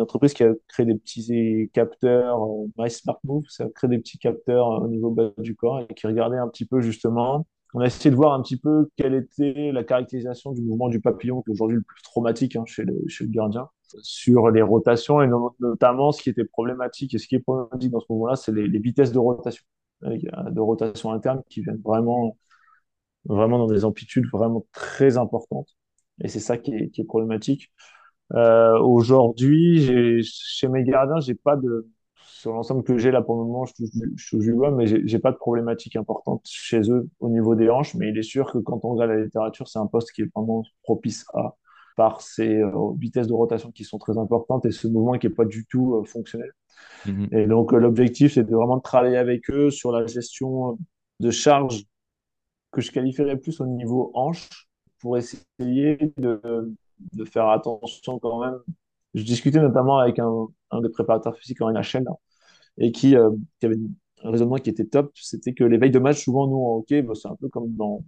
une entreprise qui a créé des petits capteurs, euh, My Smart Move, ça a créé des petits capteurs au niveau bas du corps et qui regardait un petit peu justement on a essayé de voir un petit peu quelle était la caractérisation du mouvement du papillon, qui est aujourd'hui le plus traumatique hein, chez, le, gardien, sur les rotations, et notamment ce qui était problématique, et ce qui est problématique dans ce moment-là, c'est les, vitesses de rotation, de rotation interne qui viennent vraiment, vraiment dans des amplitudes vraiment très importantes. Et c'est ça qui est problématique. Euh, aujourd'hui, chez mes gardiens, j'ai pas de, sur l'ensemble que j'ai là pour le moment, je touche, je touche du bois, mais j'ai pas de problématique importante chez eux au niveau des hanches. Mais il est sûr que quand on regarde la littérature, c'est un poste qui est vraiment propice à, par ses euh, vitesses de rotation qui sont très importantes et ce mouvement qui est pas du tout euh, fonctionnel. -hmm. Et donc, euh, l'objectif, c'est de vraiment travailler avec eux sur la gestion de charge que je qualifierais plus au niveau hanche pour essayer de, de faire attention quand même. Je discutais notamment avec un, des préparateurs physiques en NHL, et qui, euh, qui, avait un raisonnement qui était top, c'était que les veilles de match, souvent, nous, en hockey, bah, c'est un peu comme dans,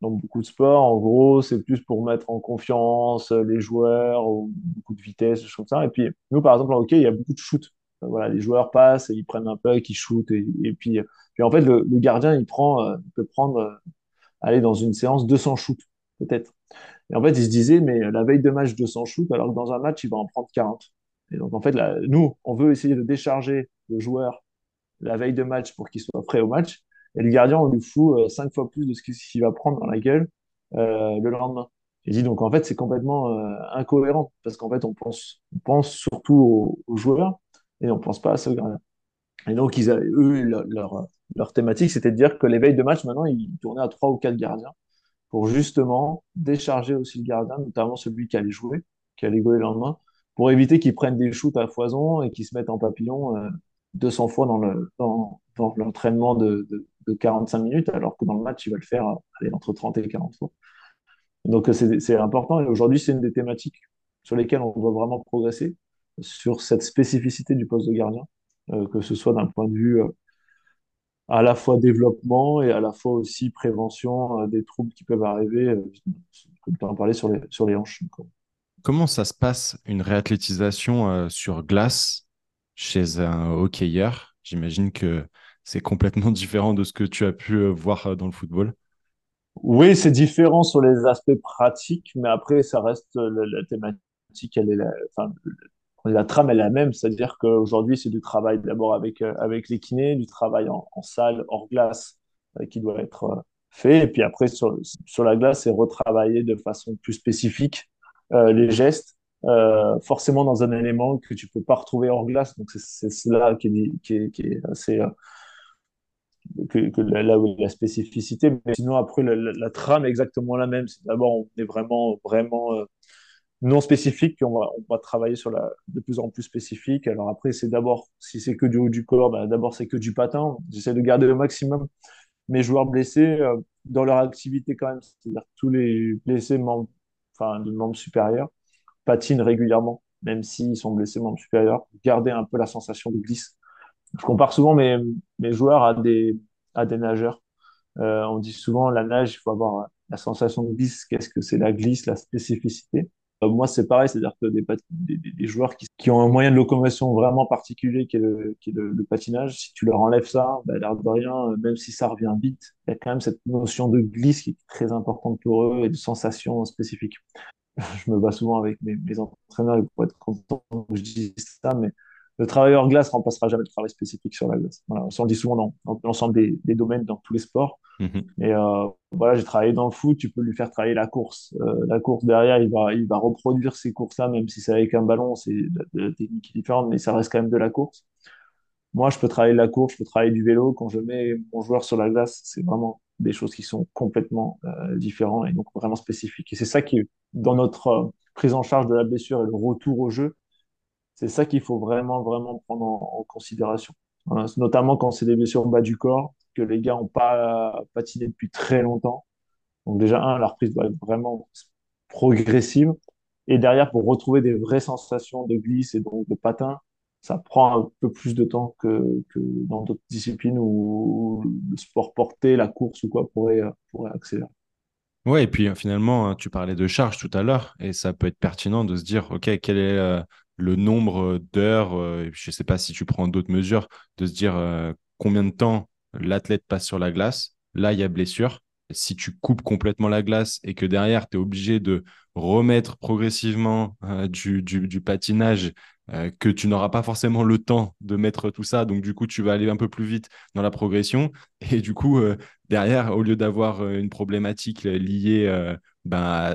dans beaucoup de sports. En gros, c'est plus pour mettre en confiance les joueurs, ou beaucoup de vitesse, choses comme ça. Et puis, nous, par exemple, en hockey, il y a beaucoup de shoot. Voilà, les joueurs passent, et ils prennent un puck, ils shootent, et, et puis, puis en fait, le, gardien, il prend, euh, il peut prendre, euh, aller dans une séance 200 shoots, peut-être. Et en fait, il se disait, mais la veille de match 200 shoots, alors que dans un match, il va en prendre 40. Et donc, en fait, là, nous, on veut essayer de décharger le joueur la veille de match pour qu'il soit prêt au match. Et le gardien, on lui fout euh, cinq fois plus de ce qu'il va prendre dans la gueule euh, le lendemain. Il dit donc en fait c'est complètement euh, incohérent parce qu'en fait on pense, on pense surtout aux, joueurs et on pense pas à ce gardien. Et donc ils avaient, eux leur, leur thématique c'était de dire que les veilles de match maintenant ils tournaient à trois ou quatre gardiens pour justement décharger aussi le gardien, notamment celui qui allait jouer, qui allait jouer le lendemain, pour éviter qu'ils prennent des shoots à foison et qu'ils se mettent en papillon euh, 200 fois dans le dans, dans l'entraînement de, de, de, 45 minutes, alors que dans le match, il va le faire entre 30 et 40 fois. Donc c'est important et aujourd'hui, c'est une des thématiques sur lesquelles on doit vraiment progresser sur cette spécificité du poste de gardien, euh, que ce soit d'un point de vue euh, à la fois développement et à la fois aussi prévention euh, des troubles qui peuvent arriver, euh, comme tu en parlais sur les, sur les hanches. Comment ça se passe une réathlétisation euh, sur glace chez un hockeyeur? J'imagine que c'est complètement différent de ce que tu as pu voir dans le football. Oui, c'est différent sur les aspects pratiques, mais après, ça reste la, la thématique, elle est la, enfin, la trame est la même, c'est-à-dire qu'aujourd'hui, c'est du travail d'abord avec, avec les kinés, du travail en, salle, hors glace, euh, qui doit être euh, fait, et puis après, sur, sur la glace, c'est retravailler de façon plus spécifique euh, les gestes, euh, forcément dans un élément que tu peux pas retrouver hors glace, donc c'est cela qui est, qui est, assez que, que, là où il y a la spécificité. Mais sinon, après, la, trame est exactement la même. D'abord, on est vraiment, vraiment euh, non spécifique, puis on va, on va travailler sur la de plus en plus spécifique. Alors après, c'est d'abord, si c'est que du haut du corps, ben d'abord c'est que du patin. J'essaie de garder le maximum mes joueurs blessés euh, dans leur activité quand même. C'est-à-dire tous les blessés membres, enfin, de membres supérieurs patinent régulièrement, même s'ils sont blessés membres supérieurs. Garder un peu la sensation de glisse je compare souvent mes, mes joueurs à des, à des nageurs. Euh, on dit souvent la nage, il faut avoir la sensation de glisse. Qu'est-ce que c'est la glisse, la spécificité? Moi, c'est pareil, c'est-à-dire que des, des, joueurs qui, ont un moyen de locomotion vraiment particulier qui est le, qui est le patinage, si tu leur enlèves ça, bah, l'air de rien, euh, même si ça revient vite, il y a quand même cette notion de glisse qui est très importante pour eux et de sensation spécifique. je me bats souvent avec mes, mes entraîneurs pour être content que je dise ça, mais le travail hors glace remplacera jamais le travail spécifique sur la glace. Voilà, on le dit souvent dans, l'ensemble des, des, domaines, dans tous les sports. Mhm. Et euh, voilà, j'ai travaillé dans le foot, tu peux lui faire travailler la course. Euh, la course derrière, il va, il va reproduire ces courses-là, même si c'est avec un ballon, c'est la technique différente, mais ça reste quand même de la course. Moi, je peux travailler la course, je peux travailler du vélo. Quand je mets mon joueur sur la glace, c'est vraiment des choses qui sont complètement euh, différentes et donc vraiment spécifiques. Et c'est ça qui, dans notre euh, prise en charge de la blessure et le retour au jeu, c'est ça qu'il faut vraiment, vraiment prendre en, considération. Notamment quand c'est des blessures bas du corps, que les gars n'ont pas patiné depuis très longtemps. Donc déjà, un, la reprise doit être vraiment progressive. Et derrière, pour retrouver des vraies sensations de glisse et donc de patin, ça prend un peu plus de temps que, dans d'autres disciplines où le sport porté, la course ou quoi pourrait, pourrait accélérer. Ouais, et puis finalement, hein, tu parlais de charge tout à l'heure, et ça peut être pertinent de se dire, OK, quel est euh, le nombre d'heures, euh, je ne sais pas si tu prends d'autres mesures, de se dire euh, combien de temps l'athlète passe sur la glace, là, il y a blessure. Si tu coupes complètement la glace et que derrière, tu es obligé de remettre progressivement du, du, patinage euh, que tu n'auras pas forcément le temps de mettre tout ça. Donc, du coup, tu vas aller un peu plus vite dans la progression. Et du coup, euh, derrière, au lieu d'avoir euh, une problématique liée ben,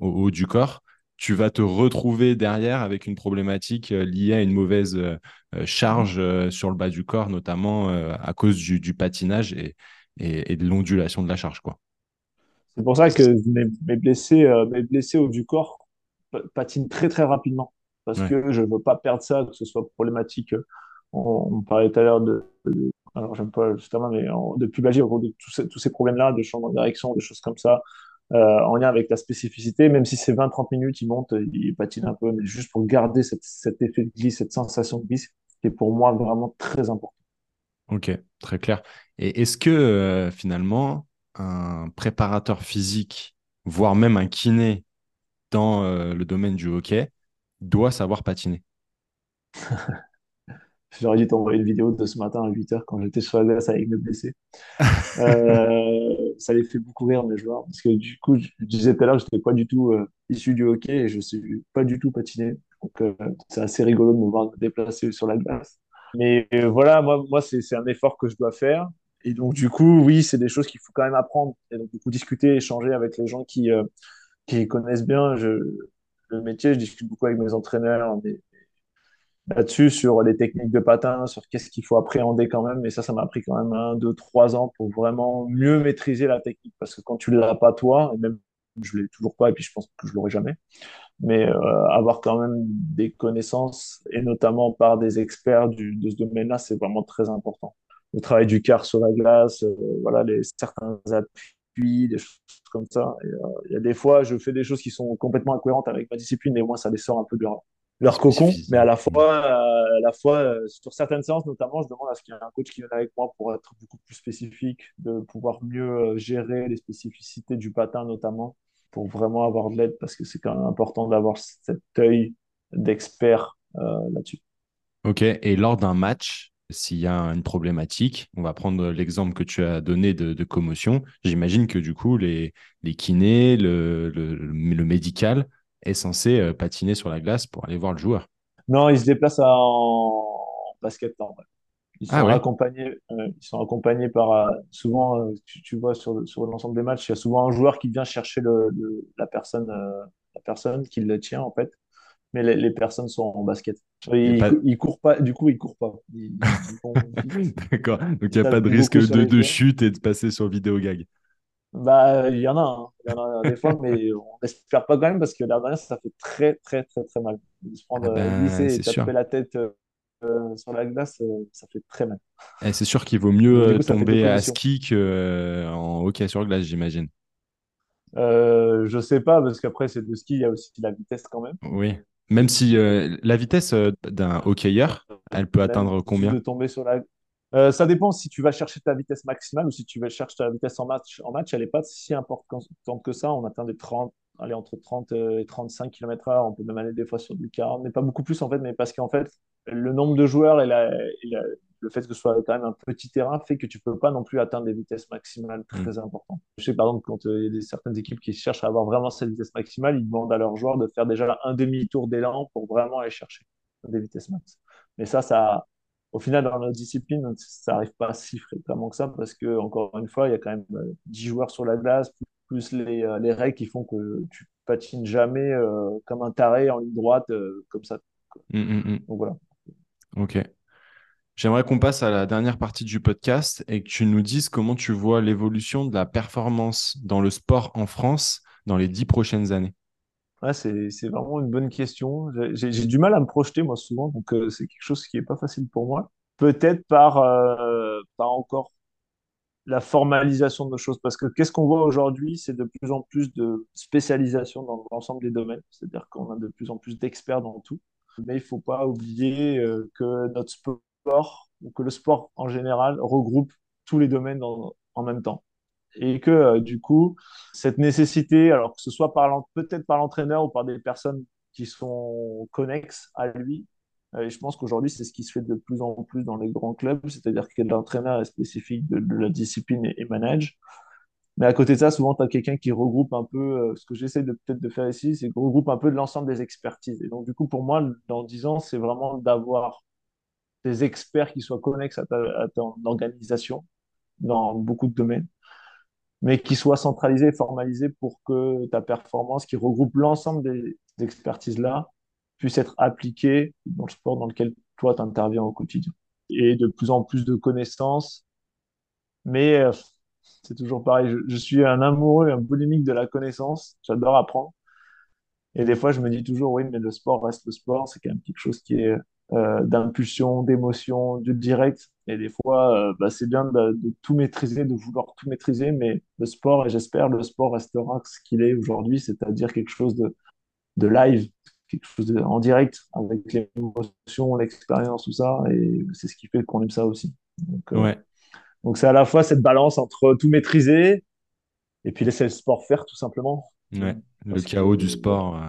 au haut du corps, tu vas te retrouver derrière avec une problématique liée à une mauvaise charge sur le bas du corps, notamment à cause du, patinage et, et, de l'ondulation de la charge. quoi. C'est pour ça que mes, blessés, mes blessés haut du corps patinent très très rapidement parce que je ne veux pas perdre ça, que ce soit problématique. On, parlait tout à l'heure de, alors j'aime pas justement, mais de pubalgie, de tous ces, tous ces problèmes-là, de changement de direction, des choses comme ça, euh, en lien avec la spécificité, même si c'est 20-30 minutes, il monte, il patine un peu, mais juste pour garder cette, cet effet de glisse, cette sensation de glisse, qui est pour moi vraiment très important. Ok, très clair. Et est-ce que euh, finalement, un préparateur physique, voire même un kiné dans euh, le domaine du hockey, doit savoir patiner? J'aurais dû t'envoyer une vidéo de ce matin à 8h quand j'étais sur la glace avec mes blessés. Euh, ça les fait beaucoup rire mes joueurs parce que du coup, je disais tout à l'heure, je n'étais pas du tout euh, issu du hockey et je ne sais pas du tout patiner. Donc euh, c'est assez rigolo de me voir me déplacer sur la glace. Mais voilà, moi, c'est un effort que je dois faire. Et donc du coup, oui, c'est des choses qu'il faut quand même apprendre. Et donc du coup, discuter, échanger avec les gens qui, qui connaissent bien. Le métier, je discute beaucoup avec mes entraîneurs là-dessus, sur les techniques de patin, sur qu'est-ce qu'il faut appréhender quand même. Et ça, ça m'a pris quand même un, deux, trois ans pour vraiment mieux maîtriser la technique. Parce que quand tu ne l'as pas toi, et même je ne l'ai toujours pas, et puis je pense que je ne l'aurai jamais, mais euh, avoir quand même des connaissances, et notamment par des experts de ce domaine-là, c'est vraiment très important. Le travail du quart sur la glace, euh, voilà, les, certains appuis des choses comme ça. Euh, il y a des fois, je fais des choses qui sont complètement incohérentes avec ma discipline, et moi, ça les sort un peu de leur, cocon. Mais à la fois, euh, à la fois euh, sur certaines séances, notamment, je demande à ce qu'il y ait un coach qui vienne avec moi pour être beaucoup plus spécifique, de pouvoir mieux gérer les spécificités du patin, notamment, pour vraiment avoir de l'aide, parce que c'est quand même important d'avoir cet œil d'expert là-dessus. Ok, et lors d'un match, s'il y a une problématique, on va prendre l'exemple que tu as donné de, commotion. J'imagine que du coup, les, les kinés, le, le, médical est censé euh, patiner sur la glace pour aller voir le joueur. Non, ils se déplacent en basket. Ils sont, ah accompagnés, euh, ils sont accompagnés par euh, souvent, tu, tu, vois sur, sur l'ensemble des matchs, il y a souvent un joueur qui vient chercher le, la personne, la personne qui le tient en fait mais les, personnes sont en basket. Ils, courent pas, du coup, ils courent pas. D'accord. Donc, il n'y a pas de risque de, de, chute et de passer sur vidéo gag. Bah, il y en a, hein. il y en a des fois, mais on n'espère pas quand même parce que la dernière, ça fait très, très, très, très mal. De se prendre ah ben, et taper la tête euh, sur la glace, euh, ça fait très mal. Et c'est sûr qu'il vaut mieux tomber à ski qu'en euh, hockey sur glace, j'imagine. Euh, je sais pas, parce qu'après, c'est de ski, il y a aussi la vitesse quand même. Oui. Même si euh, la vitesse euh, d'un hockeyeur, elle peut atteindre combien? de tomber sur la... Euh, ça dépend si tu vas chercher ta vitesse maximale ou si tu vas chercher ta vitesse en match. En match, elle n'est pas si importante que ça. On atteint des 30, allez, entre 30 et 35 km/h. On peut même aller des fois sur du 40, mais pas beaucoup plus en fait. Mais parce qu'en fait, le nombre de joueurs et, la, le fait que ce soit quand même un petit terrain fait que tu peux pas non plus atteindre des vitesses maximales mm. très importantes. Je sais par exemple quand euh, il y a certaines équipes qui cherchent à avoir vraiment cette vitesse maximale, ils demandent à leurs joueurs de faire déjà un demi-tour d'élan pour vraiment aller chercher. des vitesses max. Mais ça, ça, au final, dans notre discipline, ça n'arrive pas si fréquemment que ça parce que, encore une fois, il y a quand même 10 joueurs sur la glace, plus les, les règles qui font que tu patines jamais comme un taré en ligne droite, comme ça. Mmh, mmh, mmh. Donc voilà. Ok. J'aimerais qu'on passe à la dernière partie du podcast et que tu nous dises comment tu vois l'évolution de la performance dans le sport en France dans les dix prochaines années. C'est, vraiment une bonne question. J'ai, du mal à me projeter, moi, souvent, donc euh, c'est quelque chose qui n'est pas facile pour moi. Peut-être par, euh, encore la formalisation de nos choses, parce que qu'est-ce qu'on voit aujourd'hui, c'est de plus en plus de spécialisation dans l'ensemble des domaines, c'est-à-dire qu'on a de plus en plus d'experts dans tout. Mais il ne faut pas oublier euh, que notre sport ou que le sport en général regroupe tous les domaines en même temps. Et que euh, du coup, cette nécessité, alors que ce soit peut-être par l'entraîneur ou par des personnes qui sont connexes à lui, euh, et je pense qu'aujourd'hui, c'est ce qui se fait de plus en plus dans les grands clubs, c'est-à-dire que l'entraîneur est spécifique de, la discipline et, manage. Mais à côté de ça, souvent, tu as quelqu'un qui regroupe un peu, euh, ce que j'essaie de peut-être de faire ici, c'est regroupe un peu de l'ensemble des expertises. Et donc, du coup, pour moi, dans 10 ans, c'est vraiment d'avoir des experts qui soient connexes à, ta, ton organisation dans beaucoup de domaines, mais qui soient centralisés et formalisés pour que ta performance, qui regroupe l'ensemble des, expertises-là, puisse être appliquée dans le sport dans lequel toi, tu interviens au quotidien. Et de plus en plus de connaissances, mais euh, c'est toujours pareil, je, suis un amoureux, un boulimique de la connaissance, j'adore apprendre. Et des fois, je me dis toujours, oui, mais le sport reste le sport, c'est quand même quelque chose qui est d'impulsion, d'émotion, du direct. Et des fois, euh, bah, c'est bien de, tout maîtriser, de vouloir tout maîtriser, mais le sport, et j'espère, le sport restera ce qu'il est aujourd'hui, c'est-à-dire quelque chose de, de live, quelque chose en direct, avec l'émotion, l'expérience, tout ça. Et c'est ce qui fait qu'on aime ça aussi. Donc, euh, ouais. donc c'est à la fois cette balance entre tout maîtriser et puis laisser le sport faire, tout simplement. Ouais. Le chaos du sport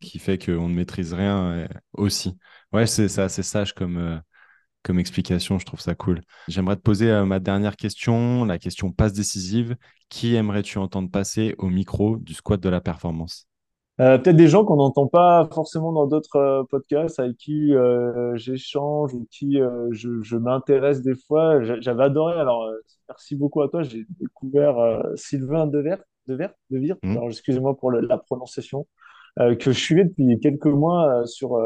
qui fait qu'on ne maîtrise rien aussi. Ouais, c'est assez sage comme, euh, comme explication, je trouve ça cool. J'aimerais te poser euh, ma dernière question, la question passe décisive. Qui aimerais-tu entendre passer au micro du squat de la performance? Euh, Peut-être des gens qu'on n'entend pas forcément dans d'autres podcasts avec qui j'échange ou qui je, je m'intéresse des fois. J'avais adoré, alors merci beaucoup à toi, j'ai découvert Sylvain Devert, Devert, Devir, mmh. alors excusez-moi pour la prononciation, que je suivais depuis quelques mois sur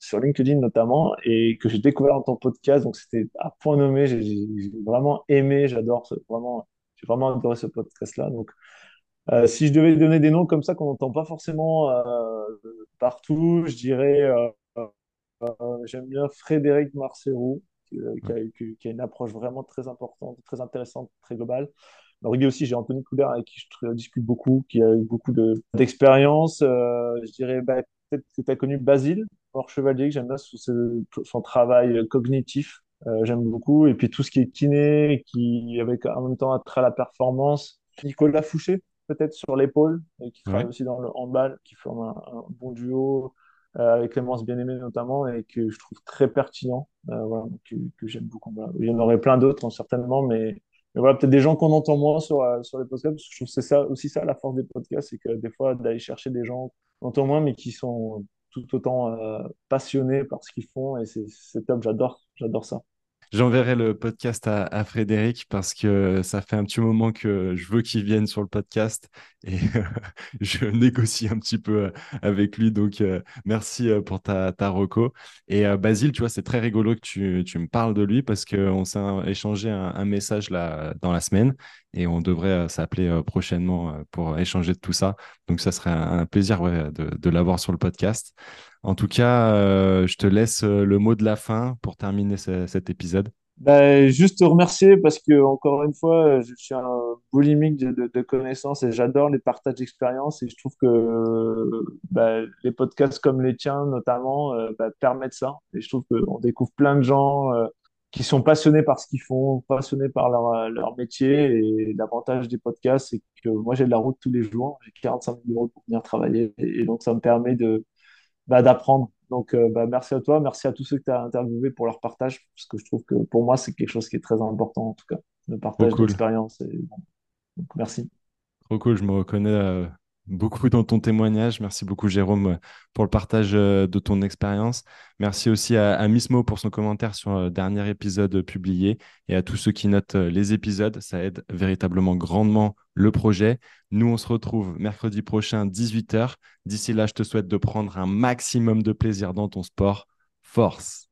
sur LinkedIn notamment, et que j'ai découvert dans ton podcast. Donc, c'était à point nommé. J'ai vraiment aimé, j'adore vraiment, j'ai vraiment adoré ce podcast-là. Donc, euh, si je devais donner des noms comme ça qu'on n'entend pas forcément euh, partout, je dirais, euh, j'aime bien Frédéric Marcerou, qui, qui, a, une approche vraiment très importante, très intéressante, très globale. Alors, il y a aussi, j'ai Anthony Coulard avec qui je discute beaucoup, qui a eu beaucoup d'expérience. je dirais bah, peut-être que tu as connu Basile, Hors Chevalier, j'aime bien son, travail cognitif, euh, j'aime beaucoup. Et puis tout ce qui est kiné, qui avec en même temps attrait à la performance. Nicolas Fouché, peut-être sur l'épaule, et qui travaille aussi dans le handball, qui forme un, bon duo euh, avec Clémence Bien-Aimé notamment, et que je trouve très pertinent, euh, voilà, que, que j'aime beaucoup. Il y en aurait plein d'autres, hein, certainement, mais, voilà, peut-être des gens qu'on entend moins sur, sur les podcasts, parce que je trouve que c'est ça, aussi ça la force des podcasts, c'est que des fois, d'aller chercher des gens entend moins, mais qui sont tout autant euh, passionnés par ce qu'ils font et c'est top, j'adore, j'adore ça. J'enverrai le podcast à, Frédéric parce que ça fait un petit moment que je veux qu'il vienne sur le podcast et je négocie un petit peu euh, avec lui. Donc, euh, merci pour ta, ta reco. Et Basile, tu vois, c'est très rigolo que tu, tu, me parles de lui parce qu'on s'est échangé un, un, message là, dans la semaine et on devrait s'appeler prochainement pour échanger de tout ça. Donc, ça serait un, plaisir de, l'avoir sur le podcast. En tout cas, euh, je te laisse euh, le mot de la fin pour terminer cet épisode. Ben, juste te remercier parce que, encore une fois, je suis un boulimique de, connaissances et j'adore les partages d'expériences et je trouve que ben, les podcasts comme les tiens, notamment, euh, ben, permettent ça. Et je trouve qu'on découvre plein de gens qui sont passionnés par ce qu'ils font, passionnés par leur, leur métier. Et l'avantage des podcasts, c'est que moi, j'ai de la route tous les jours. J'ai 45 minutes euros pour venir travailler. Et donc, ça me permet de, bah, d'apprendre. Donc, euh, bah, merci à toi, merci à tous ceux que tu as interviewés pour leur partage, parce que je trouve que pour moi, c'est quelque chose qui est très important, en tout cas, le partage d'expérience. Donc, merci. Trop cool, je me reconnais euh, beaucoup dans ton témoignage. Merci beaucoup, Jérôme, pour le partage euh, de ton expérience. Merci aussi à, Mismo pour son commentaire sur le dernier épisode publié et à tous ceux qui notent euh, les épisodes. Ça aide véritablement grandement le projet. Nous, on se retrouve mercredi prochain, 18h. D'ici là, je te souhaite de prendre un maximum de plaisir dans ton sport. Force!